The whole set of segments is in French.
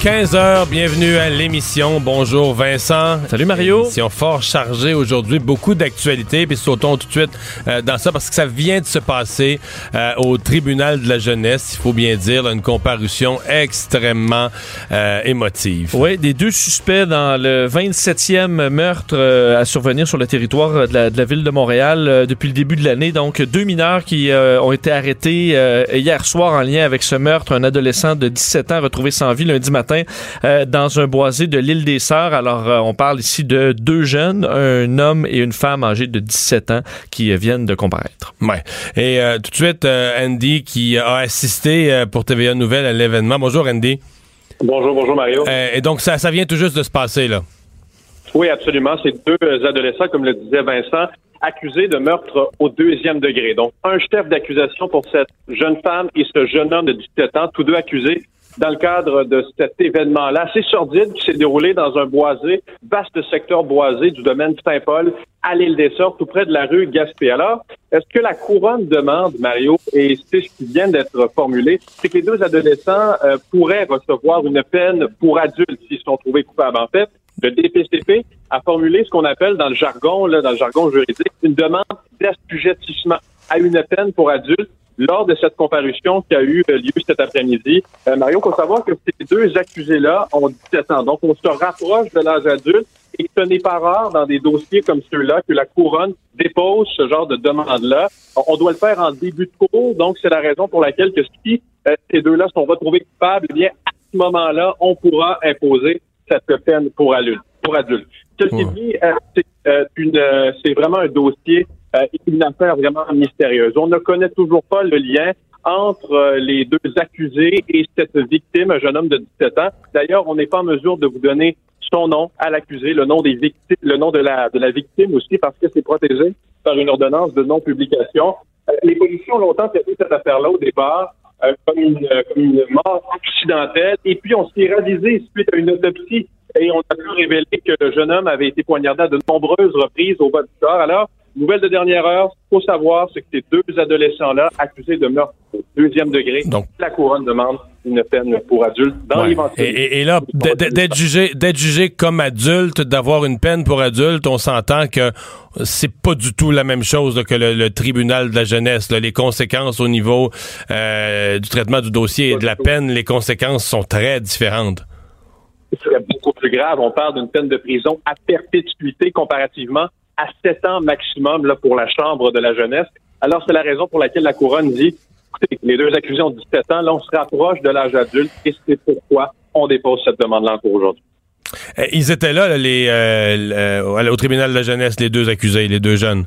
15h, bienvenue à l'émission. Bonjour Vincent. Salut Mario. Émission fort chargée aujourd'hui, beaucoup d'actualités, puis sautons tout de suite euh, dans ça parce que ça vient de se passer euh, au tribunal de la jeunesse, il faut bien dire, une comparution extrêmement euh, émotive. Oui, des deux suspects dans le 27e meurtre à survenir sur le territoire de la, de la ville de Montréal depuis le début de l'année. Donc deux mineurs qui ont été arrêtés hier soir en lien avec ce meurtre, un adolescent de 17 ans retrouvé sans vie lundi matin euh, dans un boisé de l'île des Sœurs. Alors, euh, on parle ici de deux jeunes, un homme et une femme âgés de 17 ans qui viennent de comparaître. Ouais. Et euh, tout de suite, Andy qui a assisté pour TVA Nouvelle à l'événement. Bonjour, Andy. Bonjour, bonjour, Mario. et donc, ça, ça vient tout juste de se passer, là. Oui, absolument. C'est deux adolescents, comme le disait Vincent, accusés de meurtre au deuxième degré. Donc, un chef d'accusation pour cette jeune femme et ce jeune homme de 17 ans, tous deux accusés dans le cadre de cet événement-là assez sordide qui s'est déroulé dans un boisé, vaste secteur boisé du domaine Saint-Paul à l'île des Sorts, tout près de la rue Gaspé. Alors, est-ce que la couronne demande, Mario, et c'est ce qui vient d'être formulé, c'est que les deux adolescents euh, pourraient recevoir une peine pour adultes s'ils sont trouvés coupables. En fait, le DPCP a formulé ce qu'on appelle dans le jargon, là, dans le jargon juridique, une demande d'assujettissement à une peine pour adultes lors de cette comparution qui a eu lieu cet après-midi. Euh, Mario, il faut savoir que ces deux accusés-là ont 17 ans. Donc, on se rapproche de l'âge adulte et ce n'est pas rare dans des dossiers comme ceux-là que la couronne dépose ce genre de demande-là. On doit le faire en début de cours, donc c'est la raison pour laquelle que si euh, ces deux-là sont retrouvés coupables, eh bien, à ce moment-là, on pourra imposer cette peine pour adultes. Pour adultes. Ceci dit, euh, c'est, c'est vraiment un dossier euh, une affaire vraiment mystérieuse. On ne connaît toujours pas le lien entre euh, les deux accusés et cette victime, un jeune homme de 17 ans. D'ailleurs, on n'est pas en mesure de vous donner son nom à l'accusé, le nom des victimes, le nom de la de la victime aussi, parce que c'est protégé par une ordonnance de non-publication. Euh, les policiers ont longtemps traité cette affaire-là au départ comme, une, comme une mort accidentelle, et puis on s'est réalisé suite à une autopsie et on a pu révéler que le jeune homme avait été poignardé à de nombreuses reprises au bas du corps. Alors, Nouvelle de dernière heure, qu'il faut savoir, c'est que ces deux adolescents-là, accusés de meurtre au deuxième degré, Donc, la couronne demande une peine pour adultes dans ouais. Et, et, là, d'être jugé, d'être jugé comme adulte, d'avoir une peine pour adulte, on s'entend que c'est pas du tout la même chose que le, tribunal de la jeunesse. Les conséquences au niveau euh, du traitement du dossier et de la peine, les conséquences sont très différentes. Ce serait beaucoup plus grave. On parle d'une peine de prison à perpétuité comparativement à 7 ans maximum là, pour la Chambre de la jeunesse. Alors, c'est la raison pour laquelle la Couronne dit, écoutez, les deux accusés ont 17 ans, là, on se rapproche de l'âge adulte et c'est pourquoi on dépose cette demande-là encore aujourd'hui. Eh, ils étaient là, les, euh, au tribunal de la jeunesse, les deux accusés, les deux jeunes.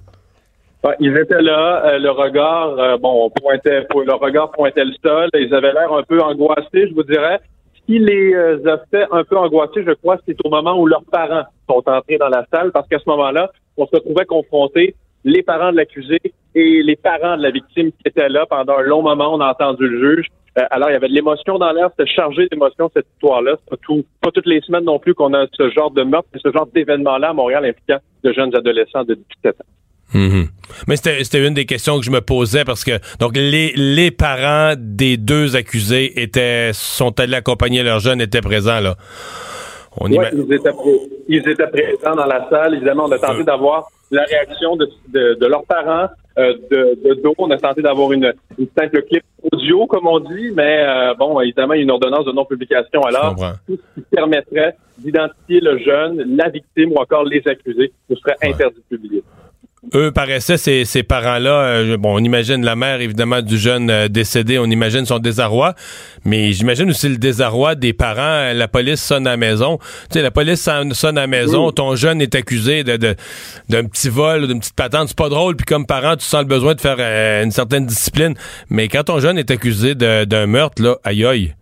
Ils étaient là, euh, le regard, euh, bon, pointait, le regard pointait le sol. Ils avaient l'air un peu angoissés, je vous dirais. Ce qui les a fait un peu angoissés, je crois, c'est au moment où leurs parents sont entrés dans la salle, parce qu'à ce moment-là, on se retrouvait confronté les parents de l'accusé et les parents de la victime qui étaient là pendant un long moment. On a entendu le juge. Euh, alors, il y avait de l'émotion dans l'air. C'était chargé d'émotion, cette histoire-là. C'est pas, pas toutes les semaines non plus qu'on a ce genre de meurtre ce genre d'événement-là à Montréal impliquant de jeunes adolescents de 17 ans. Mm-hmm. Mais c'était une des questions que je me posais parce que donc les, les parents des deux accusés étaient sont allés accompagner leurs jeunes étaient présents là. On ils, étaient, ils, étaient, présents dans la salle. Évidemment, on a tenté d'avoir la réaction de, de, de leurs parents, euh, de, de dos. On a tenté d'avoir une, une simple clip audio, comme on dit, mais euh, bon, évidemment, il y a une ordonnance de non-publication. Alors, tout ce qui permettrait d'identifier le jeune, la victime ou encore les accusés nous serait interdit de publier. Eux paraissaient, ces, ces parents-là, euh, bon, on imagine la mère, évidemment, du jeune euh, décédé, on imagine son désarroi, mais j'imagine aussi le désarroi des parents. Euh, La police sonne à la maison. Tu sais, la police sonne, à la maison, ton jeune est accusé de, de- d'un petit vol d'une petite patente. C'est pas drôle, puis comme parent, tu sens le besoin de faire une certaine discipline. Mais quand ton jeune est accusé d'un meurtre, là, aïe aïe.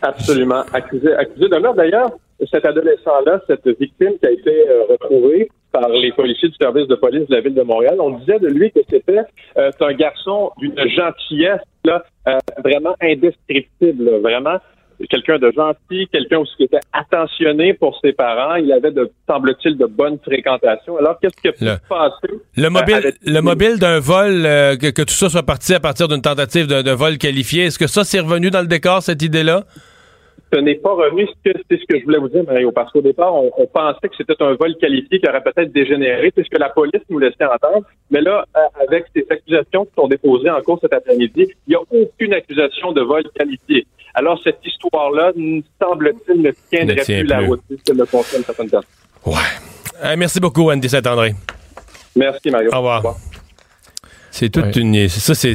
Absolument. Accusé, accusé de meurtre. D'ailleurs, cet adolescent-là, cette victime qui a été retrouvée par les policiers du service de police de la ville de Montréal, on disait de lui que c'était euh, un garçon d'une gentillesse là, euh, vraiment indescriptible. là. Vraiment, quelqu'un de gentil, quelqu'un aussi qui était attentionné pour ses parents. Il avait, de semble-t-il, de bonnes fréquentations. Alors, qu'est-ce qui a pu Le- se passer? Le mobile, avec- le mobile d'un vol, euh, que, que tout ça soit parti à partir d'une tentative d'un d'un vol qualifié, est-ce que ça, c'est revenu dans le décor, cette idée-là? Ce n'est pas revenu. C'est ce que- c'est ce que je voulais vous dire, Mario, parce qu'au départ, on, on pensait que c'était un vol qualifié qui aurait peut-être dégénéré. C'est ce que la police nous laissait entendre. Mais là, euh, avec ces accusations qui sont déposées en cours cet après-midi, il n'y a aucune accusation de vol qualifié. Alors, cette histoire-là, semble-t-il, ne tiendrait Ne tient plus, la route, que me confirment certaines personnes. Ouais. Euh, merci beaucoup, Andy Saint-André. Merci, Mario. Au revoir. C'est toute une. Ça, c'est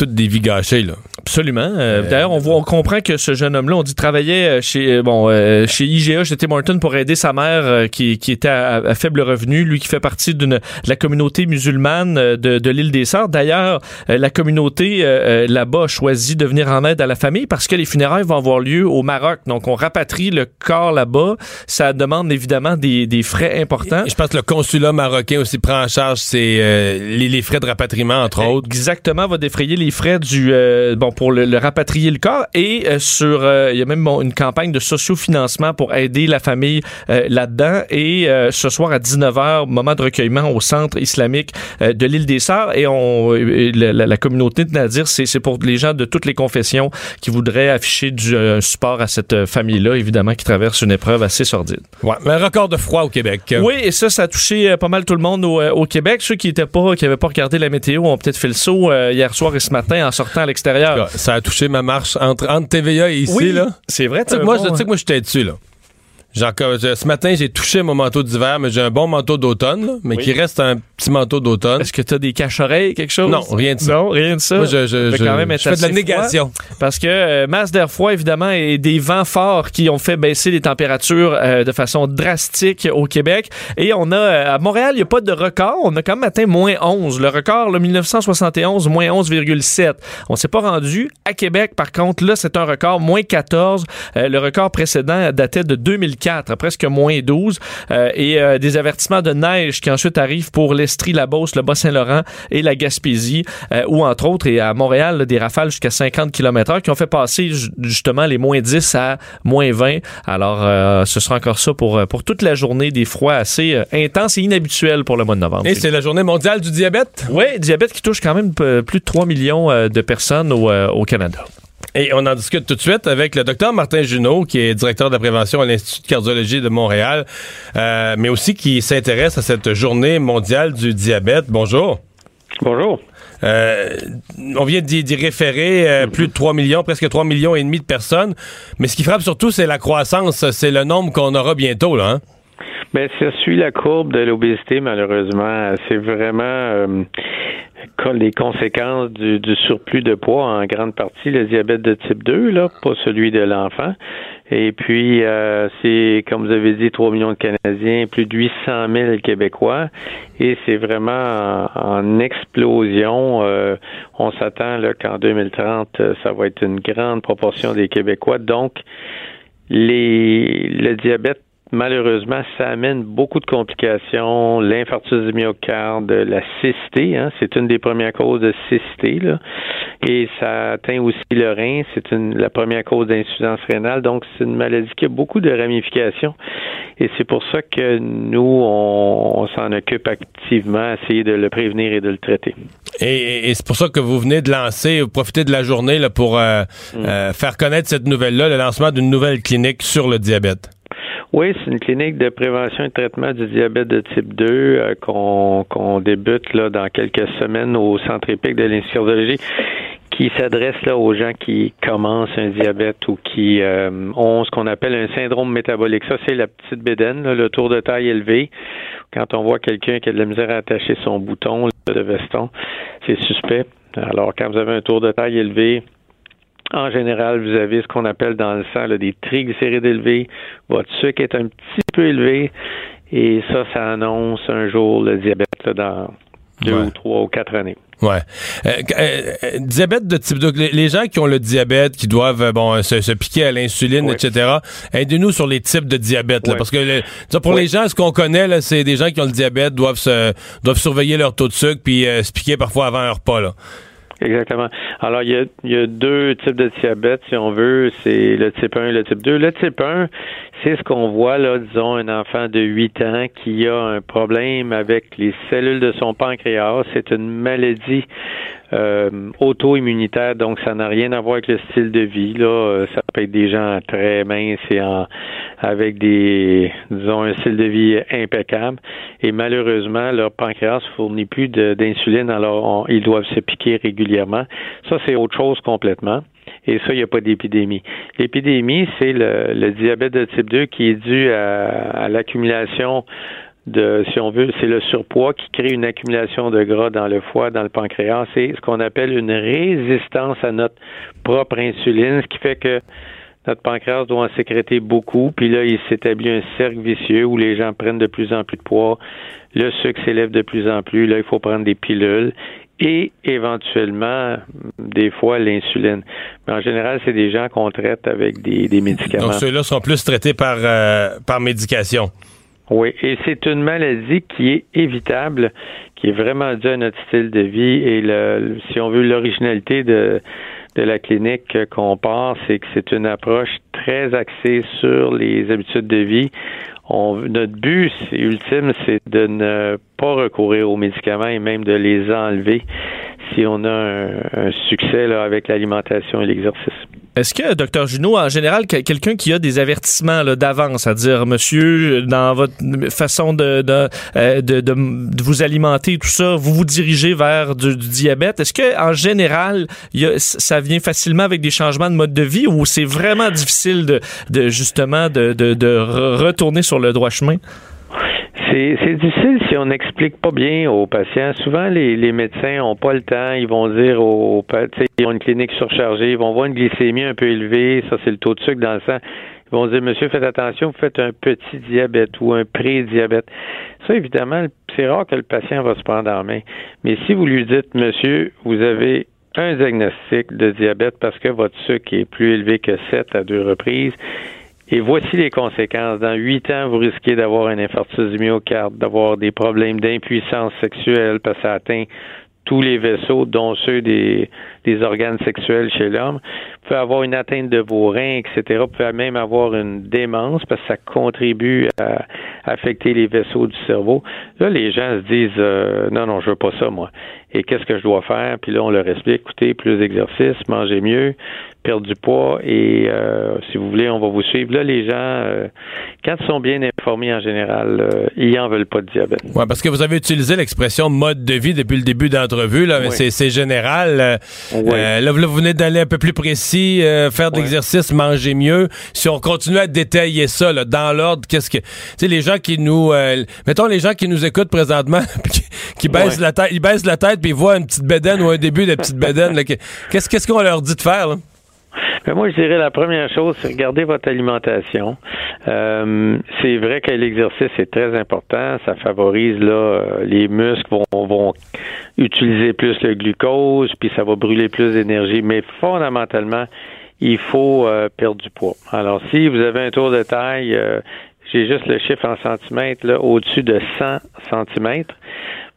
toutes des vies gâchées, là. Absolument. Euh, D'ailleurs, on voit, on comprend que ce jeune homme-là, on dit travaillait euh, chez euh, bon euh, chez IGA, chez Tim Horton pour aider sa mère euh, qui, qui était à, à faible revenu, lui qui fait partie d'une de la communauté musulmane euh, de, de l'île des Sœurs. D'ailleurs, euh, la communauté euh, euh, là-bas a choisi de venir en aide à la famille parce que les funérailles vont avoir lieu au Maroc. Donc, on rapatrie le corps là-bas. Ça demande évidemment des, des frais importants. Je pense que le consulat marocain aussi prend en charge ses, euh, les, les frais de rapatriement, entre autres. Exactement, va défrayer les frais du euh, bon pour le, le rapatrier le corps et euh, sur euh, il y a même bon, une campagne de sociofinancement pour aider la famille là-dedans et ce soir à 19h moment de recueillement au centre islamique de l'île des Sœurs et on la, la- communauté de Nadir c'est c'est pour les gens de toutes les confessions qui voudraient afficher du support à cette famille là évidemment qui traverse une épreuve assez sordide. Ouais, mais un record de froid au Québec. Oui, et ça, ça a touché pas mal tout le monde au, au Québec. Ceux qui étaient pas, qui avaient pas regardé la météo, ont peut-être fait le saut hier soir et ce matin en sortant à l'extérieur. Ça a touché ma marche entre, entre TVA et ici, Oui, là. c'est vrai. Tu sais, t'as moi, je bon, tu sais que moi, j'étais dessus, là. Genre, euh, ce matin, j'ai touché mon manteau d'hiver, mais j'ai un bon manteau d'automne, mais Oui. qui reste un petit manteau d'automne. Est-ce que tu as des cache-oreilles, quelque chose? Non, rien de ça. Non, rien de ça? Moi, je, je, quand même je fais de la négation. Parce que euh, masse d'air froid, évidemment, et des vents forts qui ont fait baisser les températures euh, de façon drastique au Québec. Et on a, euh, à Montréal, il n'y a pas de record. On a quand même atteint moins 11. Le record, le 1971, moins 11,7. On s'est pas rendu. À Québec, par contre, là, c'est un record, moins 14. Euh, le record précédent datait de 2004, presque moins 12. Euh, et euh, des avertissements de neige qui ensuite arrivent pour l'Estrie, la Beauce, le Bas-Saint-Laurent et la Gaspésie, euh, ou entre autres, et à Montréal, là, des rafales jusqu'à 50 km/h qui ont fait passer ju- justement les moins 10 à moins 20. Alors, euh, ce sera encore ça pour, pour toute la journée, des froids assez euh, intenses et inhabituels pour le mois de novembre. Et c'est la journée mondiale du diabète? Oui, diabète qui touche quand même plus de 3 millions de personnes au, euh, au Canada. Et on en discute tout de suite avec le docteur Martin Junot, qui est directeur de la prévention à l'Institut de cardiologie de Montréal, euh, mais aussi qui s'intéresse à cette journée mondiale du diabète. Bonjour. Bonjour. Euh, on vient d'y référer euh, plus de 3 millions, presque 3 millions et demi de personnes. Mais ce qui frappe surtout, c'est la croissance, c'est le nombre qu'on aura bientôt, là. Hein? Ben, ça suit la courbe de l'obésité, malheureusement. C'est vraiment euh, les conséquences du, du surplus de poids, en grande partie le diabète de type 2, là, pas celui de l'enfant. Et puis, euh, c'est, comme vous avez dit, 3 millions de Canadiens, plus de 800 000 Québécois. Et c'est vraiment en, en explosion. Euh, on s'attend là, qu'en 2030, euh, ça va être une grande proportion des Québécois. Donc, les, le diabète malheureusement, ça amène beaucoup de complications, l'infarctus du myocarde, la cystée, hein, c'est une des premières causes de cystée, là, et ça atteint aussi le rein, c'est une la première cause d'insuffisance rénale, donc c'est une maladie qui a beaucoup de ramifications, et c'est pour ça que nous, on, on s'en occupe activement, à essayer de le prévenir et de le traiter. Et, et- c'est pour ça que vous venez de lancer, vous profitez de la journée là, pour euh, euh, faire connaître cette nouvelle-là, le lancement d'une nouvelle clinique sur le diabète. Oui, c'est une clinique de prévention et traitement du diabète de type 2 euh, qu'on débute là dans quelques semaines au Centre épique de l'insurgologie qui s'adresse là aux gens qui commencent un diabète ou qui euh, ont ce qu'on appelle un syndrome métabolique. Ça, c'est la petite bédaine, le tour de taille élevé. Quand on voit quelqu'un qui a de la misère à attacher son bouton de veston, c'est suspect. Alors, quand vous avez un tour de taille élevé, en général, vous avez ce qu'on appelle dans le sang des triglycérides élevés, votre sucre est un petit peu élevé, et ça, ça annonce un jour le diabète dans deux ou trois ou quatre années. Ouais. Euh, euh, diabète de type 2, les gens qui ont le diabète, qui doivent bon se, piquer à l'insuline, etc. Aidez-nous sur les types de diabète, parce que pour les gens, ce qu'on connaît, c'est des gens qui ont le diabète doivent se doivent surveiller leur taux de sucre puis euh, se piquer parfois avant un repas. Là. Exactement. Alors, il y, a, il y a deux types de diabète, si on veut. C'est le type 1 et le type 2. Le type 1, c'est ce qu'on voit, là, disons, un enfant de 8 ans qui a un problème avec les cellules de son pancréas. C'est une maladie euh, auto-immunitaire, donc ça n'a rien à voir avec le style de vie. Là. Euh, ça peut être des gens très minces et en, avec des, disons, un style de vie impeccable. Et malheureusement, leur pancréas fournit plus d'insuline, alors ils doivent se piquer régulièrement. Ça, c'est autre chose complètement. Et ça, il n'y a pas d'épidémie. L'épidémie, c'est le, diabète de type 2 qui est dû à l'accumulation de, si on veut, c'est le surpoids qui crée une accumulation de gras dans le foie, dans le pancréas. C'est ce qu'on appelle une résistance à notre propre insuline, ce qui fait que notre pancréas doit en sécréter beaucoup, puis là, il s'établit un cercle vicieux où les gens prennent de plus en plus de poids, le sucre s'élève de plus en plus, là, il faut prendre des pilules et éventuellement, des fois, l'insuline. Mais en général, c'est des gens qu'on traite avec des, médicaments. Donc, ceux-là sont plus traités par, euh, par médication. Oui, et c'est une maladie qui est évitable, qui est vraiment due à notre style de vie et le, si on veut l'originalité de, de la clinique qu'on part, c'est que c'est une approche très axée sur les habitudes de vie. On, notre but ultime, c'est de ne pas recourir aux médicaments et même de les enlever si on a un, succès là, avec l'alimentation et l'exercice. Est-ce que, docteur Junot, en général, quelqu'un qui a des avertissements d'avance, à dire, monsieur, dans votre façon de, de, euh, de, de, vous alimenter, tout ça, vous vous dirigez vers du, diabète, est-ce que, en général, ça vient facilement avec des changements de mode de vie ou c'est vraiment difficile de, de justement de, de, de retourner sur le droit chemin? C'est difficile si on n'explique pas bien aux patients. Souvent, les, médecins n'ont pas le temps. Ils vont dire aux patients, ils ont une clinique surchargée, ils vont voir une glycémie un peu élevée. Ça, c'est le taux de sucre dans le sang. Ils vont dire, monsieur, faites attention, vous faites un petit diabète ou un pré-diabète. Ça, évidemment, c'est rare que le patient va se prendre en main. Mais si vous lui dites, monsieur, vous avez un diagnostic de diabète parce que votre sucre est plus élevé que 7 à deux reprises, et voici les conséquences. Dans huit ans, vous risquez d'avoir un infarctus du myocarde, d'avoir des problèmes d'impuissance sexuelle parce que ça atteint tous les vaisseaux, dont ceux des, des organes sexuels chez l'homme. Vous pouvez avoir une atteinte de vos reins, etc. Vous pouvez même avoir une démence parce que ça contribue à affecter les vaisseaux du cerveau. Là, les gens se disent euh, non, non, je veux pas ça, moi. Et qu'est-ce que je dois faire? Puis là, on leur explique, écoutez, plus d'exercice, mangez mieux, perdre du poids et euh, si vous voulez, on va vous suivre. Là, les gens, euh, quand ils sont bien informés en général, euh, ils en veulent pas de diabète. Oui, parce que vous avez utilisé l'expression mode de vie depuis le début d'entrevue, là, mais c'est général. là, vous venez d'aller un peu plus précis, faire de l'exercice, manger mieux. Si on continue à détailler ça là, dans l'ordre, qu'est-ce que. Tu sais, les gens qui nous. mettons les gens qui nous écoutent présentement, qui, baissent la tête, ils baissent la tête puis ils voient une petite bédaine ou un début de petite bédaine. Qu'est-ce qu'on leur dit de faire? Là? Mais moi, je dirais la première chose, c'est regarder votre alimentation. Euh, c'est vrai que l'exercice est très important. Ça favorise là euh, les muscles vont, vont utiliser plus le glucose, puis ça va brûler plus d'énergie. Mais fondamentalement, il faut euh, perdre du poids. Alors, si vous avez un tour de taille, j'ai juste le chiffre en centimètres là, au-dessus de 100 centimètres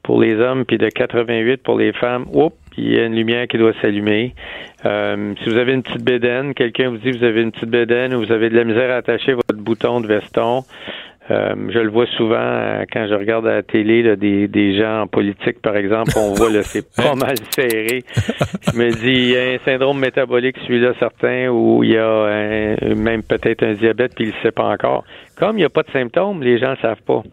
pour les hommes, puis de 88 pour les femmes. Oups, il y a une lumière qui doit s'allumer. Euh, si vous avez une petite bédaine, quelqu'un vous dit que vous avez une petite bédaine ou vous avez de la misère à attacher votre bouton de veston, Euh, je le vois souvent euh, quand je regarde à la télé là, des, des gens en politique, par exemple, on voit là, c'est pas mal serré. Je me dis, il y a un syndrome métabolique, celui-là certain, ou il y a un- même peut-être un diabète, puis il ne sait pas encore. Comme il n'y a pas de symptômes, les gens ne savent pas.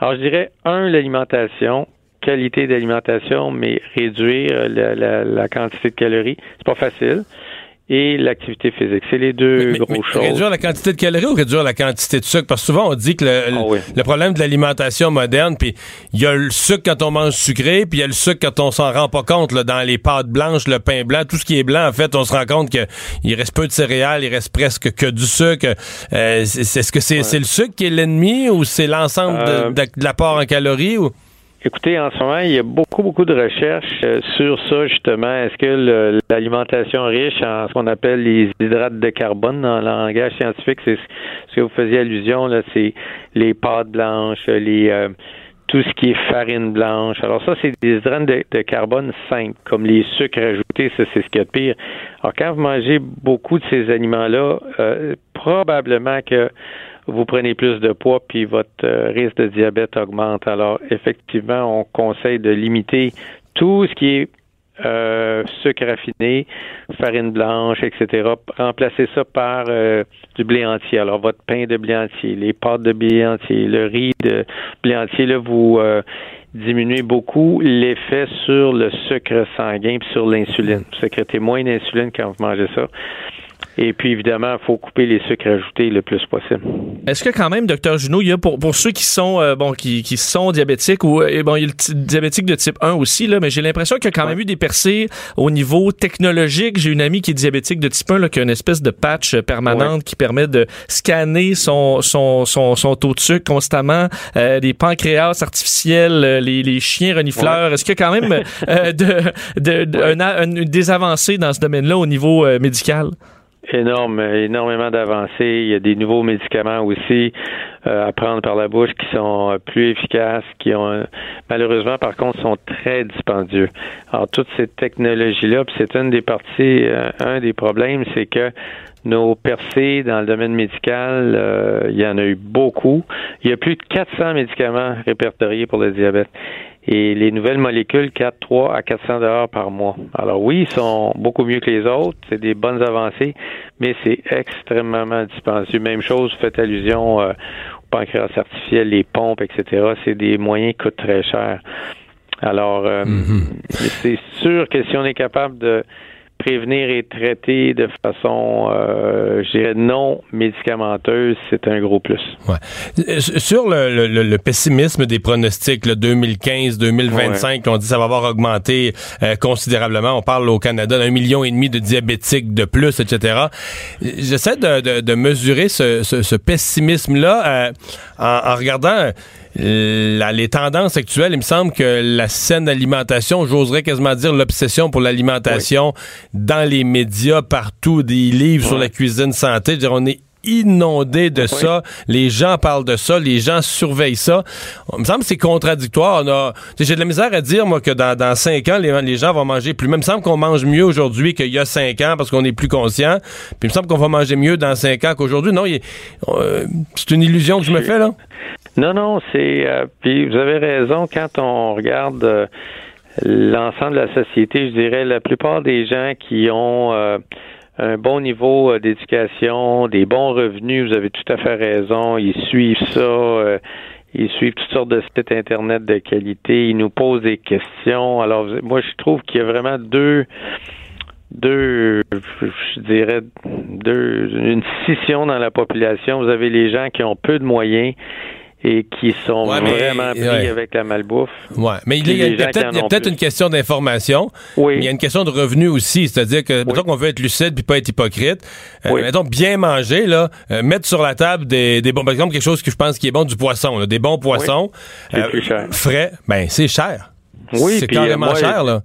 Alors, je dirais, un, l'alimentation, qualité d'alimentation, mais réduire la, la, la quantité de calories. C'est pas facile. Et l'activité physique. C'est les deux Mais- gros mais choses. Réduire la quantité de calories ou réduire la quantité de sucre? Parce que souvent, on dit que le, Ah oui. le problème de l'alimentation moderne, puis il y a le sucre quand on mange sucré, puis il y a le sucre quand on s'en rend pas compte, là, dans les pâtes blanches, le pain blanc, tout ce qui est blanc, en fait, on se rend compte que il reste peu de céréales, il reste presque que du sucre. Euh, Est-ce que c'est c'est le sucre qui est l'ennemi ou c'est l'ensemble de- Euh, de, de l'apport en calories? Ou... Écoutez, en ce moment, il y a beaucoup, beaucoup de recherches euh, sur ça, justement. Est-ce que l'alimentation riche en ce qu'on appelle les hydrates de carbone dans le langage scientifique, c'est ce que vous faisiez allusion, là, c'est les pâtes blanches, les euh, tout ce qui est farine blanche. Alors ça, c'est des hydrates de, de carbone simples, comme les sucres ajoutés, ça, c'est ce qu'il y a de pire. Alors, quand vous mangez beaucoup de ces aliments-là, euh, probablement que vous prenez plus de poids, puis votre euh, risque de diabète augmente. Alors, effectivement, on conseille de limiter tout ce qui est euh, sucre raffiné, farine blanche, etc. Remplacer ça par euh, du blé entier. Alors, votre pain de blé entier, les pâtes de blé entier, le riz de blé entier, là, vous diminuez beaucoup l'effet sur le sucre sanguin puis sur l'insuline. Vous sécrétez moins d'insuline quand vous mangez ça. Et puis, évidemment, il faut couper les sucres ajoutés le plus possible. Est-ce que quand même, docteur Junot, il y a pour, pour ceux qui sont euh, bon qui, qui sont diabétiques ou et bon, il y a le diabétique de type 1 aussi là, mais j'ai l'impression qu'il y a quand même eu des percées au niveau technologique. J'ai une amie qui est diabétique de type 1 là, qui a une espèce de patch euh, permanente qui permet de scanner son son son, son taux de sucre constamment, euh, des pancréas artificiels, euh, les, les chiens renifleurs. Est-ce qu'il y a quand même euh, de, de, de- un un- des avancées dans ce domaine-là au niveau euh, médical? Énorme, énormément d'avancées. Il y a des nouveaux médicaments aussi euh, à prendre par la bouche qui sont plus efficaces, qui ont malheureusement par contre sont très dispendieux. Alors toutes ces technologies-là, c'est une des parties, euh, un des problèmes, c'est que nos percées dans le domaine médical, euh, il y en a eu beaucoup. Il y a plus de 400 médicaments répertoriés pour le diabète. Et les nouvelles molécules, 4, 3 à 400 dollars par mois. Alors oui, ils sont beaucoup mieux que les autres. C'est des bonnes avancées, mais c'est extrêmement dispendieux. Même chose, vous faites allusion euh, au pancréas artificiel, les pompes, etc. C'est des moyens qui coûtent très cher. Alors, euh, c'est sûr que si on est capable de prévenir et traiter de façon, euh, je dirais, non médicamenteuse, c'est un gros plus. Ouais. Sur le, le- le- pessimisme des pronostics, le 2015-2025, on dit ça va avoir augmenté euh, considérablement. On parle au Canada d'un million et demi de diabétiques de plus, etc. J'essaie de, de- de mesurer ce, ce- ce pessimisme-là euh, en, en regardant la- les tendances actuelles. Il me semble que la saine alimentation, j'oserais quasiment dire l'obsession pour l'alimentation dans les médias, partout, des livres sur la cuisine santé. Je veux dire, on est inondé de ça. Les gens parlent de ça. Les gens surveillent ça. Il me semble que c'est contradictoire. On a, j'ai de la misère à dire, moi, que dans, dans cinq ans, les, les gens vont manger plus. Même il me semble qu'on mange mieux aujourd'hui qu'il y a cinq ans parce qu'on est plus conscient. Puis il me semble qu'on va manger mieux dans cinq ans qu'aujourd'hui. Non, il euh, c'est une illusion que je me fais, là. Non, non, c'est. euh, puis vous avez raison, quand on regarde euh, l'ensemble de la société, je dirais la plupart des gens qui ont euh, un bon niveau euh, d'éducation, des bons revenus, vous avez tout à fait raison, ils suivent ça. euh, ils suivent toutes sortes de sites Internet de qualité. Ils nous posent des questions. Alors, moi, je trouve qu'il y a vraiment deux, deux, je dirais, deux, une scission dans la population. Vous avez les gens qui ont peu de moyens et qui sont Ouais, mais- vraiment pris ouais. avec la malbouffe. Ouais, mais il y a, peut-être une question d'information, Oui. mais il y a une question de revenu aussi, c'est-à-dire que mettons qu'on veut être lucide puis pas être hypocrite. Euh, Oui. mettons bien manger là, euh, mettre sur la table des, des bons par exemple quelque chose que je pense qui est bon du poisson, là, des bons poissons C'est plus cher. frais, ben c'est cher. Oui, c'est euh, carrément moi, cher là.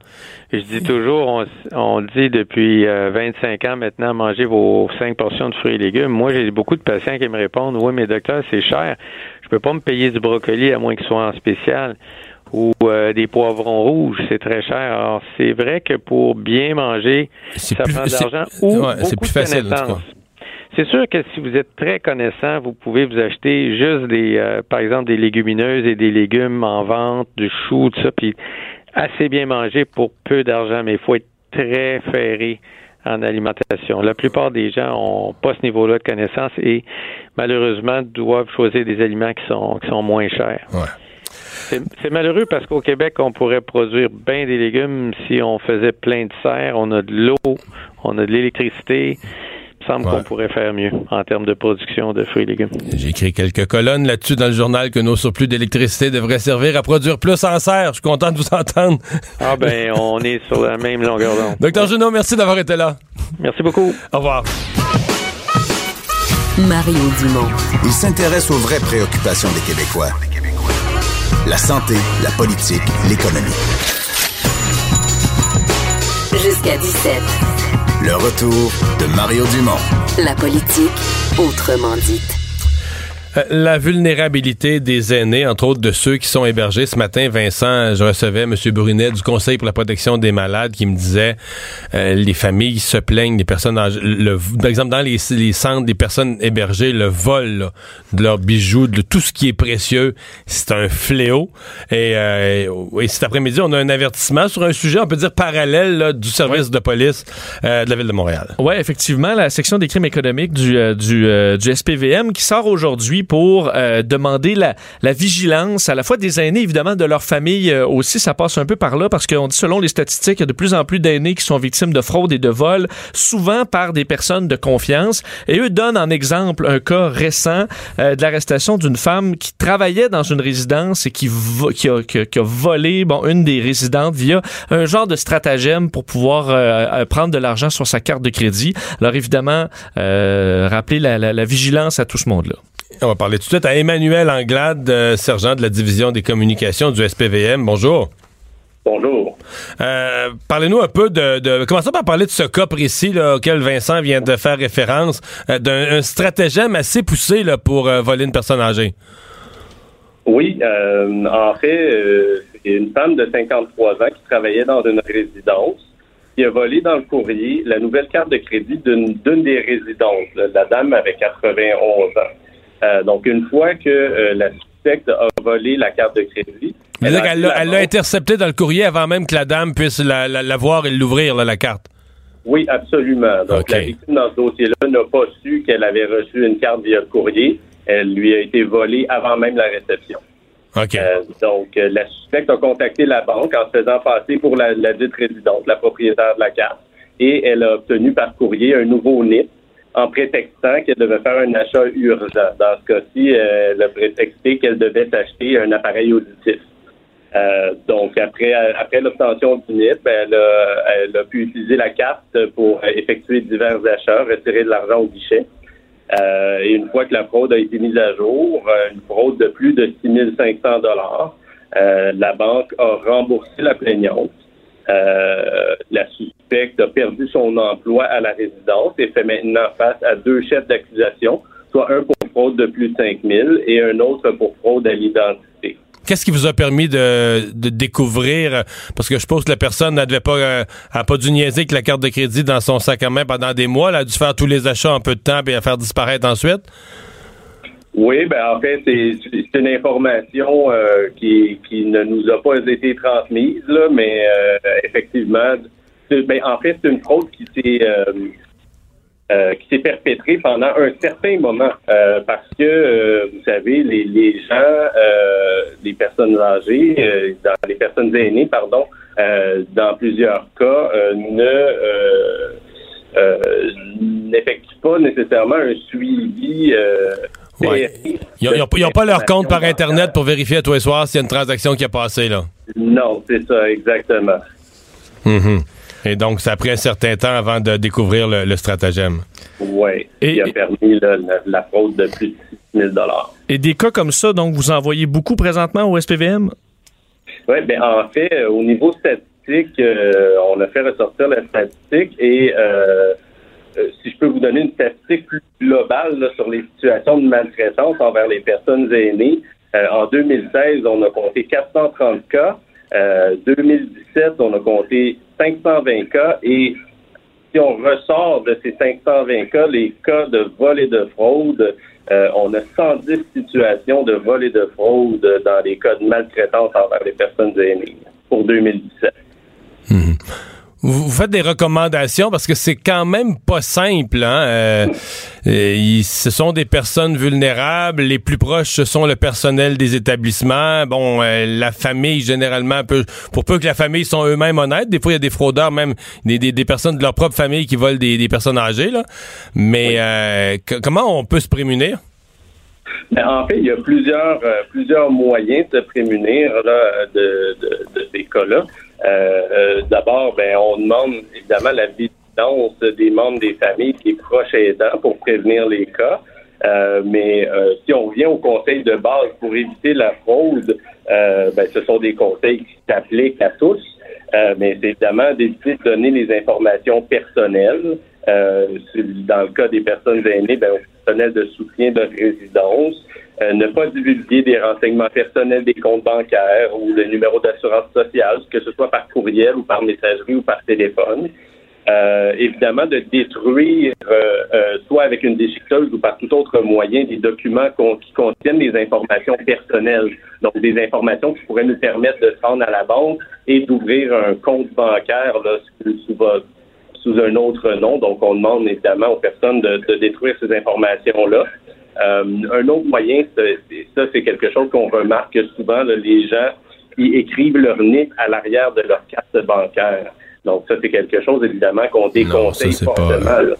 Je dis toujours, on, on dit depuis euh, 25 ans maintenant, mangez vos 5 portions de fruits et légumes. Moi, j'ai beaucoup de patients qui me répondent, oui, mais docteur, c'est cher. Je peux pas me payer du brocoli à moins qu'il soit en spécial ou euh, des poivrons rouges, c'est très cher. Alors, c'est vrai que pour bien manger, ça plus- prend de l'argent ou ouais, beaucoup plus de facile. C'est sûr que si vous êtes très connaissant, vous pouvez vous acheter juste des, euh, par exemple, des légumineuses et des légumes en vente, du chou, tout ça, puis assez bien manger pour peu d'argent, mais il faut être très ferré en alimentation. La plupart des gens n'ont pas ce niveau-là de connaissance et malheureusement doivent choisir des aliments qui sont, qui sont moins chers. C'est malheureux parce qu'au Québec, on pourrait produire bien des légumes si on faisait plein de serres. On a de l'eau, on a de l'électricité. Il me semble qu'on pourrait faire mieux en termes de production de fruits et légumes. J'ai écrit quelques colonnes là-dessus dans le journal que nos surplus d'électricité devraient servir à produire plus en serre. Je suis content de vous entendre. Ah ben, on est sur la même longueur d'onde. Docteur Junot, merci d'avoir été là. Merci beaucoup. Au revoir. Mario Dumont. Il s'intéresse aux vraies préoccupations des Québécois. La santé, la politique, l'économie. Jusqu'à 17. Le retour de Mario Dumont. La politique, autrement dite. Euh, La vulnérabilité des aînés, entre autres de ceux qui sont hébergés. Ce matin, Vincent, je recevais M. Brunet du Conseil pour la protection des malades qui me disait euh, les familles se plaignent, les personnes âgées. Le, par exemple, dans les, les centres des personnes hébergées, le vol là, de leurs bijoux, de tout ce qui est précieux, c'est un fléau. Et, euh, et cet après-midi, on a un avertissement sur un sujet, on peut dire parallèle là, du service de police euh, de la ville de Montréal. Oui, effectivement, la section des crimes économiques du, euh, du, euh, du SPVM qui sort aujourd'hui pour euh, demander la, la, vigilance à la fois des aînés, évidemment, de leur famille euh, aussi. Ça passe un peu par là parce qu'on dit, selon les statistiques, il y a de plus en plus d'aînés qui sont victimes de fraude et de vol, souvent par des personnes de confiance. Et eux donnent en exemple un cas récent euh, de l'arrestation d'une femme qui travaillait dans une résidence et qui, qui, a, qui, a, qui, a, volé bon, une des résidentes via un genre de stratagème pour pouvoir euh, prendre de l'argent sur sa carte de crédit. Alors évidemment, rappeler la, la, la vigilance à tout ce monde-là. On va parler tout de suite à Emmanuel Anglade, euh, sergent de la division des communications du SPVM. Bonjour. Bonjour. Euh, Parlez-nous un peu de, de. Commençons par parler de ce cas précis là, auquel Vincent vient de faire référence, euh, d'un stratagème assez poussé là, pour voler une personne âgée. Oui, en fait, une femme de 53 ans qui travaillait dans une résidence qui a volé dans le courrier la nouvelle carte de crédit d'une des résidences. La dame avait 91 ans. Euh, donc, une fois que euh, la suspecte a volé la carte de crédit. Elle, elle l'a intercepté dans le courrier avant même que la dame puisse la, la, la voir et l'ouvrir, la carte. Oui, absolument. Donc, okay. la victime dans ce dossier-là n'a pas su qu'elle avait reçu une carte via le courrier. Elle lui a été volée avant même la réception. Okay. Euh, donc, la suspecte a contacté la banque en se faisant passer pour la, la dite résidente, la propriétaire de la carte, et elle a obtenu par courrier un nouveau NIP en prétextant qu'elle devait faire un achat urgent. Dans ce cas-ci, elle a prétexté qu'elle devait acheter un appareil auditif. Euh, donc, après, après l'obtention du NIP, elle a, elle a pu utiliser la carte pour effectuer divers achats, retirer de l'argent au guichet. Euh, et une fois que la fraude a été mise à jour, une fraude de plus de 6 500 dollars, euh, la banque a remboursé la plaignante. Euh, la suspecte a perdu son emploi à la résidence et fait maintenant face à deux chefs d'accusation, soit un pour fraude de plus de 5 000 et un autre pour fraude à l'identité. Qu'est-ce qui vous a permis de, de, découvrir, parce que je suppose que la personne n'avait pas, euh, pas dû niaiser avec la carte de crédit dans son sac à main pendant des mois, elle a dû faire tous les achats en peu de temps et à faire disparaître ensuite? Oui, ben en fait, c'est une information euh, qui, qui ne nous a pas été transmise, là, mais euh, effectivement, ben, en fait, c'est une fraude qui s'est euh, euh, qui s'est perpétrée pendant un certain moment parce que vous savez, les, les gens, les personnes âgées, dans les personnes aînées, pardon, dans plusieurs cas, ne n'effectuent pas nécessairement un suivi Ouais. Ils n'ont pas leur compte par Internet pour vérifier à tous les soirs s'il y a une transaction qui a passé, là. Non, c'est ça, exactement. Mm -hmm. Et donc, ça a pris un certain temps avant de découvrir le, le stratagème. Oui, qui a permis la, la, fraude de plus de 6 000 Et des cas comme ça, donc, vous en voyez beaucoup présentement au SPVM? Oui, bien, en fait, au niveau statistique, euh, on a fait ressortir la statistique et... Euh, euh, si je peux vous donner une statistique globale sur les situations de maltraitance envers les personnes aînées, euh, en 2016, on a compté 430 cas. Euh, 2017, on a compté 520 cas. Et si on ressort de ces 520 cas, les cas de vol et de fraude, euh, on a 110 situations de vol et de fraude dans les cas de maltraitance envers les personnes aînées pour 2017 vous faites des recommandations parce que c'est quand même pas simple. Hein? Euh, euh, ce sont des personnes vulnérables. Les plus proches, ce sont le personnel des établissements. Bon, euh, la famille, généralement, peut, pour peu que la famille sont eux-mêmes honnêtes. Des fois, il y a des fraudeurs, même des, des, personnes de leur propre famille qui volent des, des personnes âgées. Là. Mais comment on peut se prémunir? Ben, en fait, il y a plusieurs, plusieurs moyens de se prémunir là, de, de, de ces cas-là. Euh, euh, d'abord, ben, on demande évidemment la vigilance des membres des familles qui est proche aidant pour prévenir les cas. Euh, mais si on vient au conseil de base pour éviter la fraude, ben, ce sont des conseils qui s'appliquent à tous. mais c'est évidemment d'éviter de donner les informations personnelles. dans le cas des personnes aînées, ben, au personnel de soutien de résidence. Euh, ne pas divulguer des renseignements personnels des comptes bancaires ou le numéro d'assurance sociale, que ce soit par courriel ou par messagerie ou par téléphone. Euh, évidemment, de détruire, euh, soit avec une déchiqueteuse ou par tout autre moyen, des documents qui contiennent des informations personnelles, donc des informations qui pourraient nous permettre de se rendre à la banque et d'ouvrir un compte bancaire là, sous, sous, un autre nom. Donc, on demande évidemment aux personnes de détruire ces informations-là. Euh, un autre moyen, ça c'est quelque chose qu'on remarque souvent, les gens qui écrivent leur NIP à l'arrière de leur carte bancaire. Donc ça c'est quelque chose évidemment qu'on déconseille fortement.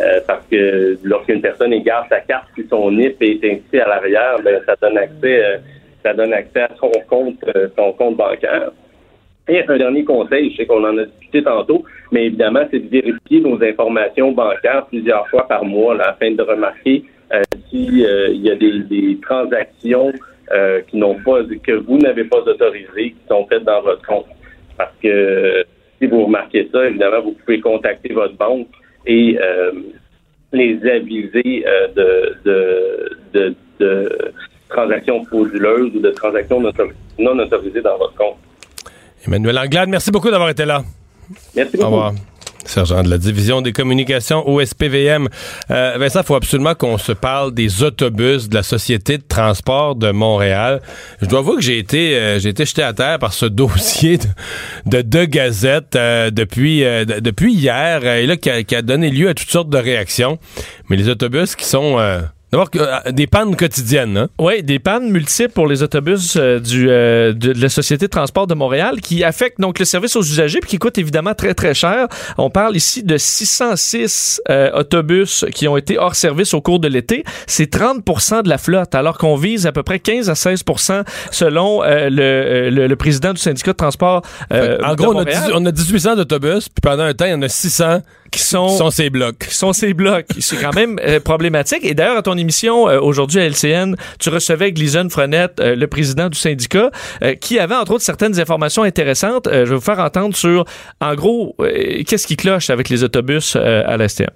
Euh, parce que lorsqu'une personne égarde sa carte puis son NIP est inscrit à l'arrière, ben, ça donne accès euh, ça donne accès à son compte son compte bancaire. Et un dernier conseil, je sais qu'on en a discuté tantôt, mais évidemment, c'est de vérifier nos informations bancaires plusieurs fois par mois afin de remarquer euh, s'il euh, y a des, transactions euh, qui n'ont pas que vous n'avez pas autorisées, qui sont faites dans votre compte. Parce que si vous remarquez ça, évidemment, vous pouvez contacter votre banque et les aviser de, de, de, transactions frauduleuses ou de transactions non autorisées dans votre compte. Emmanuel Anglade, merci beaucoup d'avoir été là. Merci beaucoup. Au revoir. Sergent de la division des communications au SPVM. Euh, il faut absolument qu'on se parle des autobus de la Société de transport de Montréal. Je dois voir que j'ai été, euh, j'ai été jeté à terre par ce dossier de, deux gazettes euh, depuis, euh, depuis hier, et là, qui a, qui a, donné lieu à toutes sortes de réactions. Mais les autobus qui sont D'abord, euh, des pannes quotidiennes. Hein? Oui, des pannes multiples pour les autobus euh, du, euh, de, la Société de transport de Montréal qui affectent donc le service aux usagers puis qui coûtent évidemment très, très cher. On parle ici de 606 autobus qui ont été hors service au cours de l'été. C'est 30% de la flotte, alors qu'on vise à peu près 15 à 16% selon le, le, président du syndicat de transport En gros, on a, on a 1800 d'autobus, puis pendant un temps, il y en a 600 qui sont, qui sont ces blocs. Qui sont ces blocs. C'est quand même problématique. Et d'ailleurs, à ton émission euh, aujourd'hui à LCN, tu recevais Gleason Frenette, euh, le président du syndicat, euh, qui avait entre autres certaines informations intéressantes. je vais vous faire entendre sur, en gros, qu'est-ce qui cloche avec les autobus à l'STM.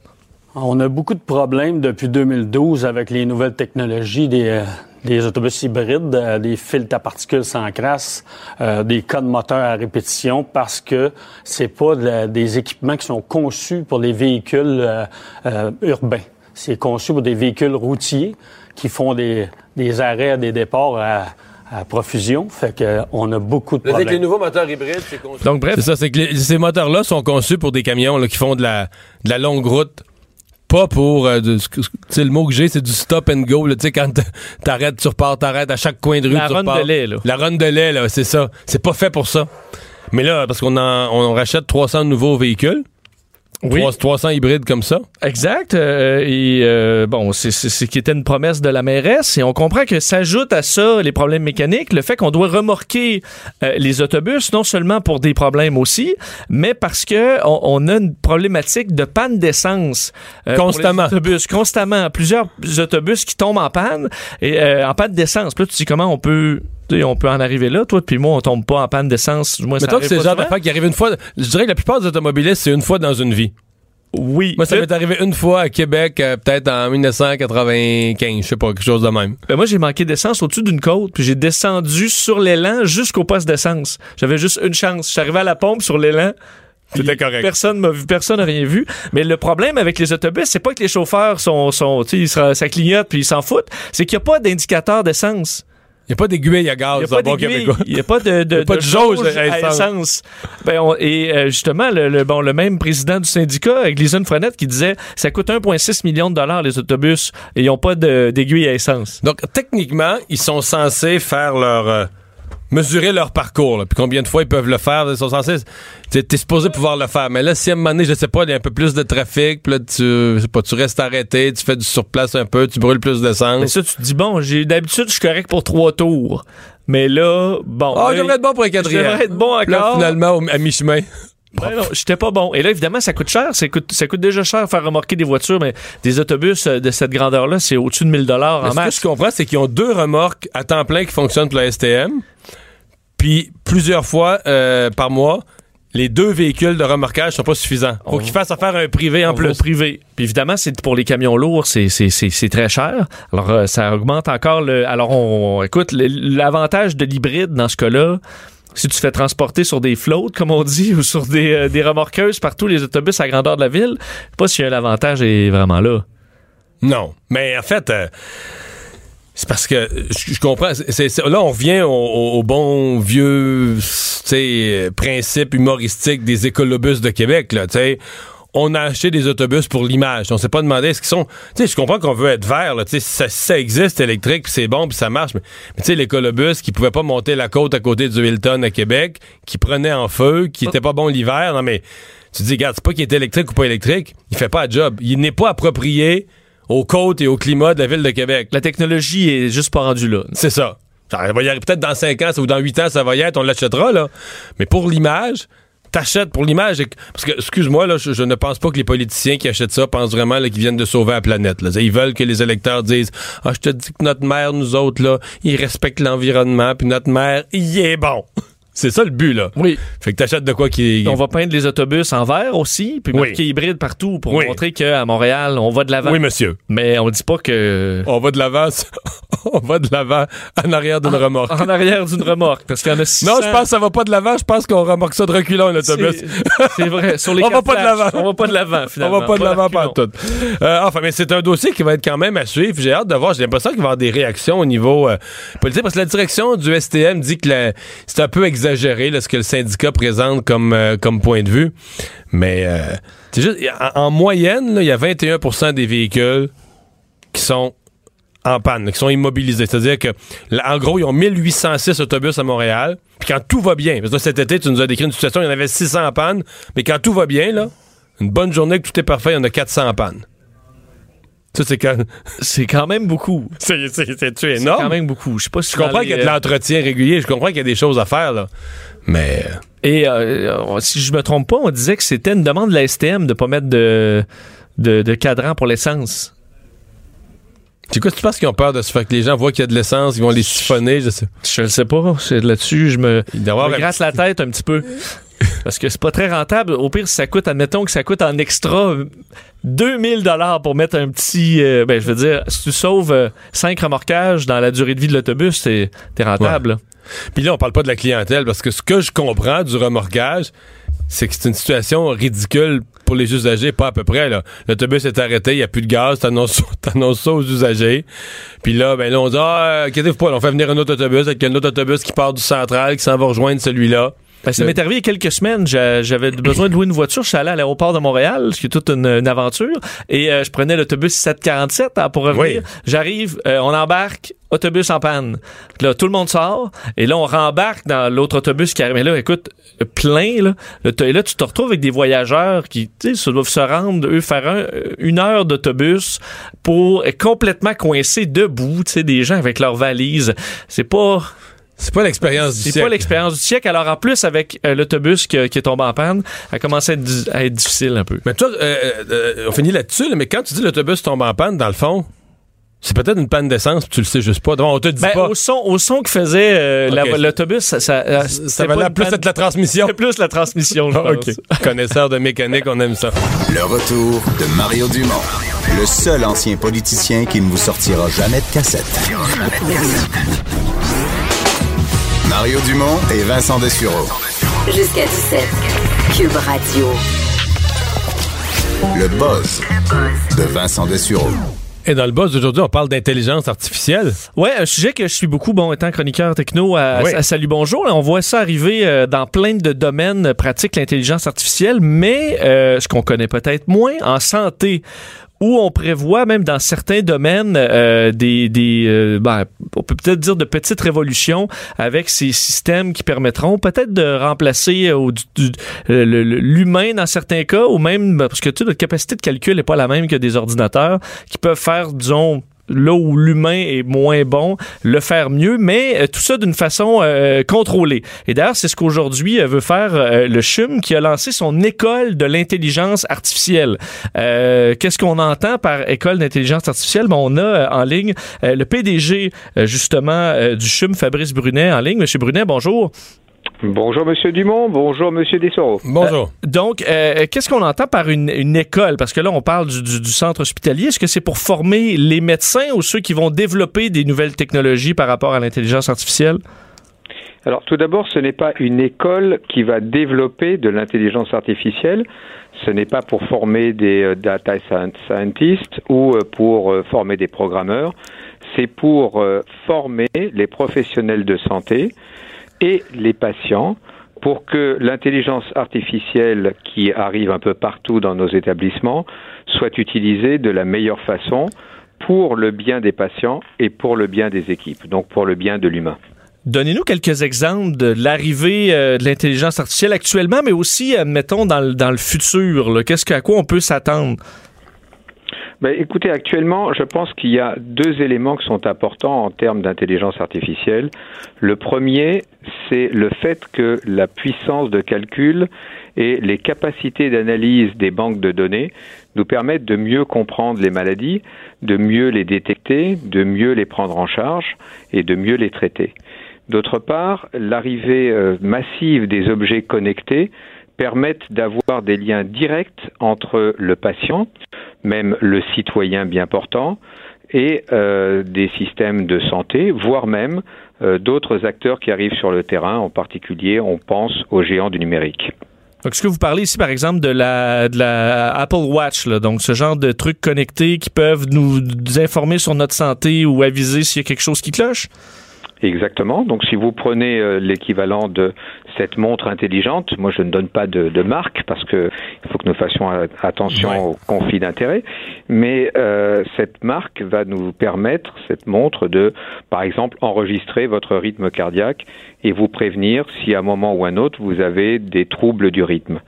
On a beaucoup de problèmes depuis 2012 avec les nouvelles technologies des, des autobus hybrides, des filtres à particules sans crasse, des codes moteurs à répétition parce que c'est pas des équipements qui sont conçus pour les véhicules urbains. C'est conçu pour des véhicules routiers qui font des, des arrêts, des départs à, à profusion. Fait qu'on a beaucoup de problèmes. Avec les nouveaux moteurs hybrides, c'est conçu. Donc, bref. C'est ça, c'est que ces moteurs-là sont conçus pour des camions là, qui font de la, de la longue route. Pas pour, euh, sais, le mot que j'ai, c'est du stop and go, tu sais, quand t'arrêtes, tu repars, t'arrêtes à chaque coin de rue, la tu run de lait, là. La run de lait, là, c'est ça. C'est pas fait pour ça. Mais là, parce qu'on on rachète 300 nouveaux véhicules, oui. 300 hybrides comme ça? Exact. Euh, et euh, bon, c'est ce qui était une promesse de la mairesse. Et on comprend que s'ajoute à ça les problèmes mécaniques, le fait qu'on doit remorquer euh, les autobus, non seulement pour des problèmes aussi, mais parce que on, a une problématique de panne d'essence. constamment. autobus, constamment. Plusieurs autobus qui tombent en panne et en panne d'essence. Puis là, tu dis comment on peut on peut en arriver là. Toi, depuis moi, on tombe pas en panne d'essence. Mais toi, c'est le genre d'affaire qui arrive une fois. Je dirais que la plupart des automobilistes, c'est une fois dans une vie. Oui. Moi, ça m'est arrivé une fois à Québec, euh, peut-être en 1995, je sais pas, quelque chose de même. Ben moi, j'ai manqué d'essence au-dessus d'une côte, puis j'ai descendu sur l'élan jusqu'au poste d'essence. J'avais juste une chance. Je suis arrivé à la pompe sur l'élan, C'était correct. Personne m'a vu, personne n'a rien vu. Mais le problème avec les autobus, c'est pas que les chauffeurs sont, sont tu sais, ça clignote puis ils s'en foutent. C'est qu'il n'y a pas d'indicateur d'essence. Il n'y a pas d'aiguille à gaz, n'y pas bon québécois. il y a pas de, de, pas de jauge à à essence. essence. Ben, on- et euh, justement, le, le- bon, le même président du syndicat, Gleason Frenette, qui disait ça coûte 1,6 million de dollars les autobus et ils n'ont pas d'aiguille à essence. Donc, techniquement, ils sont censés faire leur. euh, mesurer leur parcours, là. puis combien de fois ils peuvent le faire. Ils sont censés. T'es supposé pouvoir le faire. Mais là, si à un moment donné, je sais pas, il y a un peu plus de trafic, puis là, tu, je sais pas, tu restes arrêté, tu fais du surplace un peu, tu brûles plus Mais d'essence. ça, tu te dis, bon, j'ai d'habitude, je suis correct pour trois tours. Mais là, bon. Ah, là, je devrais être bon pour un quatrième. devrais être bon Là, encore. finalement, au- à mi-chemin. Ben non, j'étais pas bon. Et là, évidemment, ça coûte cher. Ça coûte, ça coûte déjà cher faire remorquer des voitures, mais des autobus euh, de cette grandeur-là, c'est au-dessus de 1000 dollars en ce que masse. je comprends, c'est qu'ils ont deux remorques à temps plein qui fonctionnent pour la STM. Puis plusieurs fois euh, par mois, les deux véhicules de remorquage sont pas suffisants. Faut On- qu'ils fassent affaire à un privé en plus. privé. Puis évidemment, c'est pour les camions lourds, c'est c'est c'est c'est très cher. Alors euh, ça augmente encore le. Alors on, écoute l'avantage de l'hybride dans ce cas-là. Si tu fais transporter sur des flottes, comme on dit, ou sur des, euh, des remorqueuses les autobus à grandeur de la ville, je sais pas si l'avantage est vraiment là. Non. Mais en fait, euh, c'est parce que je, comprends. là, on revient au, bon vieux euh, principe humoristique des écolobus de Québec. Là. On a acheté des autobus pour l'image. On s'est pas demandé est-ce qu'ils sont. Tu sais, je comprends qu'on veut être vert. Là, tu sais, ça, ça existe électrique, puis c'est bon, puis ça marche. Mais, mais tu sais, l'écolobus qui pouvait pas monter la côte à côté du Hilton à Québec, qui prenait en feu, qui était pas bon l'hiver. Non, mais tu te dis, regarde, c'est pas qu'il est électrique ou pas électrique. Il fait pas le job. Il n'est pas approprié aux côtes et au climat de la ville de Québec. La technologie est juste pas rendue là. C'est ça. Ça va y arriver peut-être dans 5 ans ou dans 8 ans, ça va y être, on l'achètera, là. Mais pour l'image, t'achètes pour l'image. Parce que, excuse-moi, là, je, ne pense pas que les politiciens qui achètent ça pensent vraiment qu'ils viennent de sauver la planète. Là. Ils veulent que les électeurs disent Ah, je te dis que notre maire, nous autres, là, il respecte l'environnement, puis notre maire, il est bon. C'est ça le but, là. Oui. Fait que t'achètes de quoi qui On va peindre les autobus en vert aussi, puis Oui. marquer hybride partout pour Oui. montrer qu'à Montréal, on va de l'avant. Oui, monsieur. Mais on dit pas que. On va de l'avant, on va de l'avant en arrière d'une remorque. En arrière d'une remorque, parce qu'il y en a 600. Non, je pense que ça va pas de l'avant, je pense qu'on remorque ça de reculons, l'autobus. C'est c'est vrai. Sur les On va pas de l'avant. On va pas de l'avant, On finalement. va pas de l'avant pas tout. Euh, enfin, mais c'est un dossier qui va être quand même à suivre. J'ai hâte de voir. J'ai l'impression qu'il va y avoir des réactions au niveau euh, politique parce que la direction du STM dit que la- c'est un peu exagéré là, ce que le syndicat présente comme, euh, comme point de vue. Mais euh, en, en moyenne, il y a 21% des véhicules qui sont en panne, qui sont immobilisés. C'est-à-dire que, en gros, ils ont 1806 autobus à Montréal. Puis quand tout va bien, parce que cet été, tu nous as décrit une situation, il y en avait 600 en panne, mais quand tout va bien, là, une bonne journée, que tout est parfait, il y en a 400 en panne. Ça, c'est quand... C'est quand même beaucoup. C'est, c'est-tu C'est énorme? quand même beaucoup. Je sais pas si Je comprends qu'il y a de l'entretien régulier, je comprends qu'il y a des choses à faire, là. Mais... euh, Et euh, euh, si je me trompe pas, on disait que c'était une demande de la STM de pas mettre de, de, de cadran pour l'essence. C'est quoi, tu penses qu'ils ont peur de se faire que les gens voient qu'il y a de l'essence, ils vont les siphonner, je sais. Je le sais pas. C'est là-dessus, je me, avoir me la tête un petit peu. Parce que c'est pas très rentable. Au pire, si ça coûte, admettons que ça coûte en extra euh, 2000 dollars pour mettre un petit. euh, ben, je veux dire, si tu sauves 5 remorquages dans la durée de vie de l'autobus, t'es rentable. Puis là, on parle pas de la clientèle, parce que ce que je comprends du remorquage, c'est que c'est une situation ridicule pour les usagers, pas à peu près. là. L'autobus est arrêté, il n'y a plus de gaz, t'annonces t'annonces ça aux usagers. Puis là, ben là, on dit, ah, inquiétez-vous pas, là, on fait venir un autre autobus avec un autre autobus qui part du central, qui s'en va rejoindre celui-là. Ben, ça Le- m'est arrivé il y a quelques semaines. J'a- J'avais besoin de louer une voiture. Je suis allé à l'aéroport de Montréal, ce qui est toute une, une aventure. Et euh, je prenais l'autobus 747 hein, pour revenir. Oui. J'arrive, euh, on embarque, autobus en panne. Là, tout le monde sort. Et là, on rembarque dans l'autre autobus qui arrive. Mais là, écoute, plein. Là, et là, tu te retrouves avec des voyageurs qui tu sais, se doivent se rendre, eux, faire un- euh, une heure d'autobus pour être complètement coincés debout. Tu sais, des gens avec leurs valises. C'est pas... C'est pas l'expérience du C'est siècle. pas l'expérience du siècle. Alors, en plus, avec euh, l'autobus qui, qui est tombé en panne, ça a commencé à être, di- à être difficile un peu. Mais toi, euh, euh, on finit là-dessus, là, mais quand tu dis l'autobus tombe en panne, dans le fond, c'est peut-être une panne d'essence, puis tu le sais juste pas. Donc, on te dit Ben, pas. au son, au son que faisait euh, l'autobus, ça, ça, Ça valait plus panne- être la transmission. C'était plus la transmission, je Ah, pense. Connaisseur de mécanique, on aime ça. Le retour de Mario Dumont, le seul ancien politicien qui ne vous sortira jamais de cassette. Mario Dumont et Vincent Dessureau. Jusqu'à 17. Cube Radio. Le buzz de Vincent Dessureau. Et dans le boss d'aujourd'hui, on parle d'intelligence artificielle. Ouais, un sujet que je suis beaucoup, bon, étant chroniqueur techno à, Oui. à Salut Bonjour. là, on voit ça arriver euh, dans plein de domaines pratiques, l'intelligence artificielle, mais euh, ce qu'on connaît peut-être moins en santé où on prévoit même dans certains domaines euh, des, des euh, ben, on peut peut-être dire de petites révolutions avec ces systèmes qui permettront peut-être de remplacer euh, l'humain dans certains cas ou même parce que tu notre capacité de calcul n'est pas la même que des ordinateurs qui peuvent faire disons là où l'humain est moins bon, le faire mieux, mais euh, tout ça d'une façon euh, contrôlée. Et d'ailleurs, c'est ce qu'aujourd'hui euh, veut faire euh, le CHUM qui a lancé son école de l'intelligence artificielle. Qu'est-ce qu'on entend par école d'intelligence artificielle? Bon, on a en ligne le PDG justement du CHUM, Fabrice Brunet, en ligne. Monsieur Brunet, bonjour. Bonjour Monsieur Dumont, bonjour Monsieur Dessaureau. Bonjour. Donc, euh, qu'est-ce qu'on entend par une, une école? Parce que là, on parle du, du- du centre hospitalier. Est-ce que c'est pour former les médecins ou ceux qui vont développer des nouvelles technologies par rapport à l'intelligence artificielle? Alors tout d'abord, ce n'est pas une école qui va développer de l'intelligence artificielle. Ce n'est pas pour former des euh, data scien- scientists ou euh, pour euh, former des programmeurs. C'est pour euh, former les professionnels de santé et les patients pour que l'intelligence artificielle qui arrive un peu partout dans nos établissements soit utilisée de la meilleure façon pour le bien des patients et pour le bien des équipes, donc pour le bien de l'humain. Donnez-nous quelques exemples de l'arrivée euh, de l'intelligence artificielle actuellement, mais aussi, admettons, dans le, dans le futur. Qu'est-ce que- à quoi on peut s'attendre? Ben, écoutez, actuellement, je pense qu'il y a deux éléments qui sont importants en termes d'intelligence artificielle. Le premier, c'est le fait que la puissance de calcul et les capacités d'analyse des banques de données nous permettent de mieux comprendre les maladies, de mieux les détecter, de mieux les prendre en charge et de mieux les traiter. D'autre part, l'arrivée euh, massive des objets connectés permettent d'avoir des liens directs entre le patient, même le citoyen bien portant, et euh, des systèmes de santé, voire même euh, d'autres acteurs qui arrivent sur le terrain. En particulier, on pense aux géants du numérique. Donc, est-ce que vous parlez ici, par exemple, de la, Apple Watch, donc ce genre de trucs connectés qui peuvent nous, nous informer sur notre santé ou aviser s'il y a quelque chose qui cloche? Exactement. Donc, si vous prenez euh, l'équivalent de cette montre intelligente, moi je ne donne pas de, de marque parce que il faut que nous fassions a- attention Ouais. aux conflits d'intérêts. Mais euh, cette marque va nous permettre, cette montre, de, par exemple, enregistrer votre rythme cardiaque et vous prévenir si à un moment ou un autre vous avez des troubles du rythme.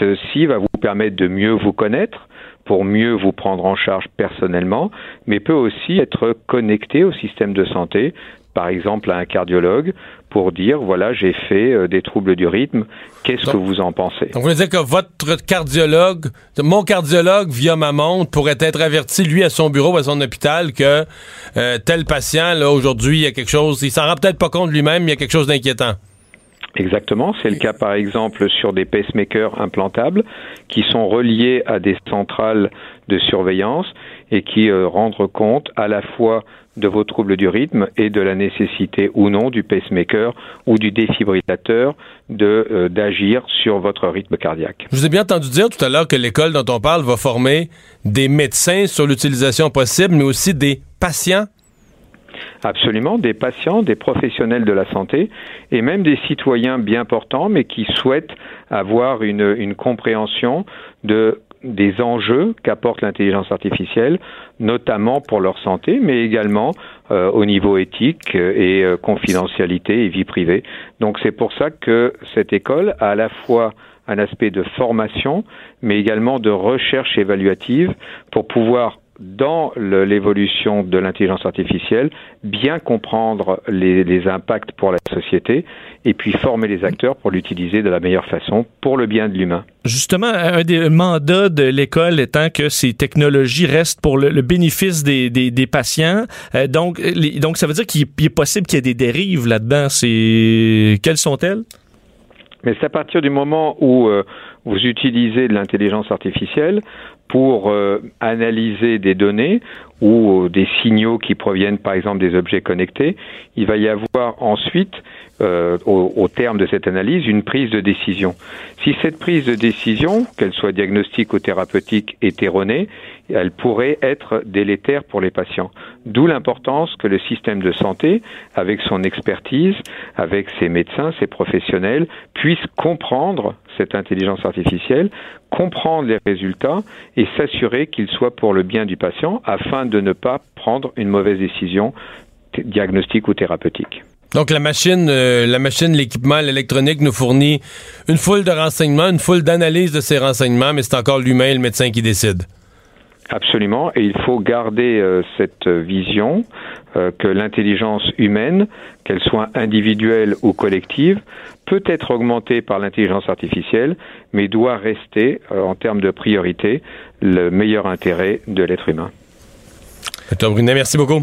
Ceci va vous permettre de mieux vous connaître pour mieux vous prendre en charge personnellement, mais peut aussi être connecté au système de santé, par exemple à un cardiologue, pour dire voilà j'ai fait euh, des troubles du rythme, qu'est-ce que vous en pensez? Donc, vous voulez dire que votre cardiologue, mon cardiologue, via ma montre, pourrait être averti, lui, à son bureau, à son hôpital, que euh, tel patient, là, aujourd'hui, il y a quelque chose, il s'en rend peut-être pas compte lui-même, il y a quelque chose d'inquiétant. Exactement, c'est le cas par exemple sur des pacemakers implantables qui sont reliés à des centrales de surveillance et qui euh, rendent compte à la fois de vos troubles du rythme et de la nécessité ou non du pacemaker ou du défibrillateur de euh, d'agir sur votre rythme cardiaque. Je vous ai bien entendu dire tout à l'heure que l'école dont on parle va former des médecins sur l'utilisation possible, mais aussi des patients. Absolument, des patients, des professionnels de la santé et même des citoyens bien portants, mais qui souhaitent avoir une, une compréhension de des enjeux qu'apporte l'intelligence artificielle, notamment pour leur santé, mais également euh, au niveau éthique euh, et euh, confidentialité et vie privée. Donc c'est pour ça que cette école a à la fois un aspect de formation, mais également de recherche évaluative pour pouvoir dans l'évolution de l'intelligence artificielle, bien comprendre les, les impacts pour la société et puis former les acteurs pour l'utiliser de la meilleure façon pour le bien de l'humain. Justement, un des mandats de l'école étant que ces technologies restent pour le, le bénéfice des, des, des patients. Euh, donc, les- donc, ça veut dire qu'il il est possible qu'il y ait des dérives là-dedans. Quelles sont-elles? Mais c'est à partir du moment où euh, vous utilisez de l'intelligence artificielle pour euh, analyser des données ou euh, des signaux qui proviennent par exemple des objets connectés, il va y avoir ensuite euh, au, au, terme de cette analyse, une prise de décision. Si cette prise de décision, qu'elle soit diagnostique ou thérapeutique, est erronée, elle pourrait être délétère pour les patients. D'où l'importance que le système de santé, avec son expertise, avec ses médecins, ses professionnels, puisse comprendre cette intelligence artificielle, comprendre les résultats et s'assurer qu'ils soient pour le bien du patient afin de ne pas prendre une mauvaise décision diagnostique ou thérapeutique. Donc la machine, euh, la machine, l'équipement, l'électronique nous fournit une foule de renseignements, une foule d'analyses de ces renseignements, mais c'est encore l'humain, le médecin qui décide. Absolument, et il faut garder euh, cette vision euh, que l'intelligence humaine, qu'elle soit individuelle ou collective, peut être augmentée par l'intelligence artificielle, mais doit rester, euh, en termes de priorité, le meilleur intérêt de l'être humain. Docteur Brunet, merci beaucoup.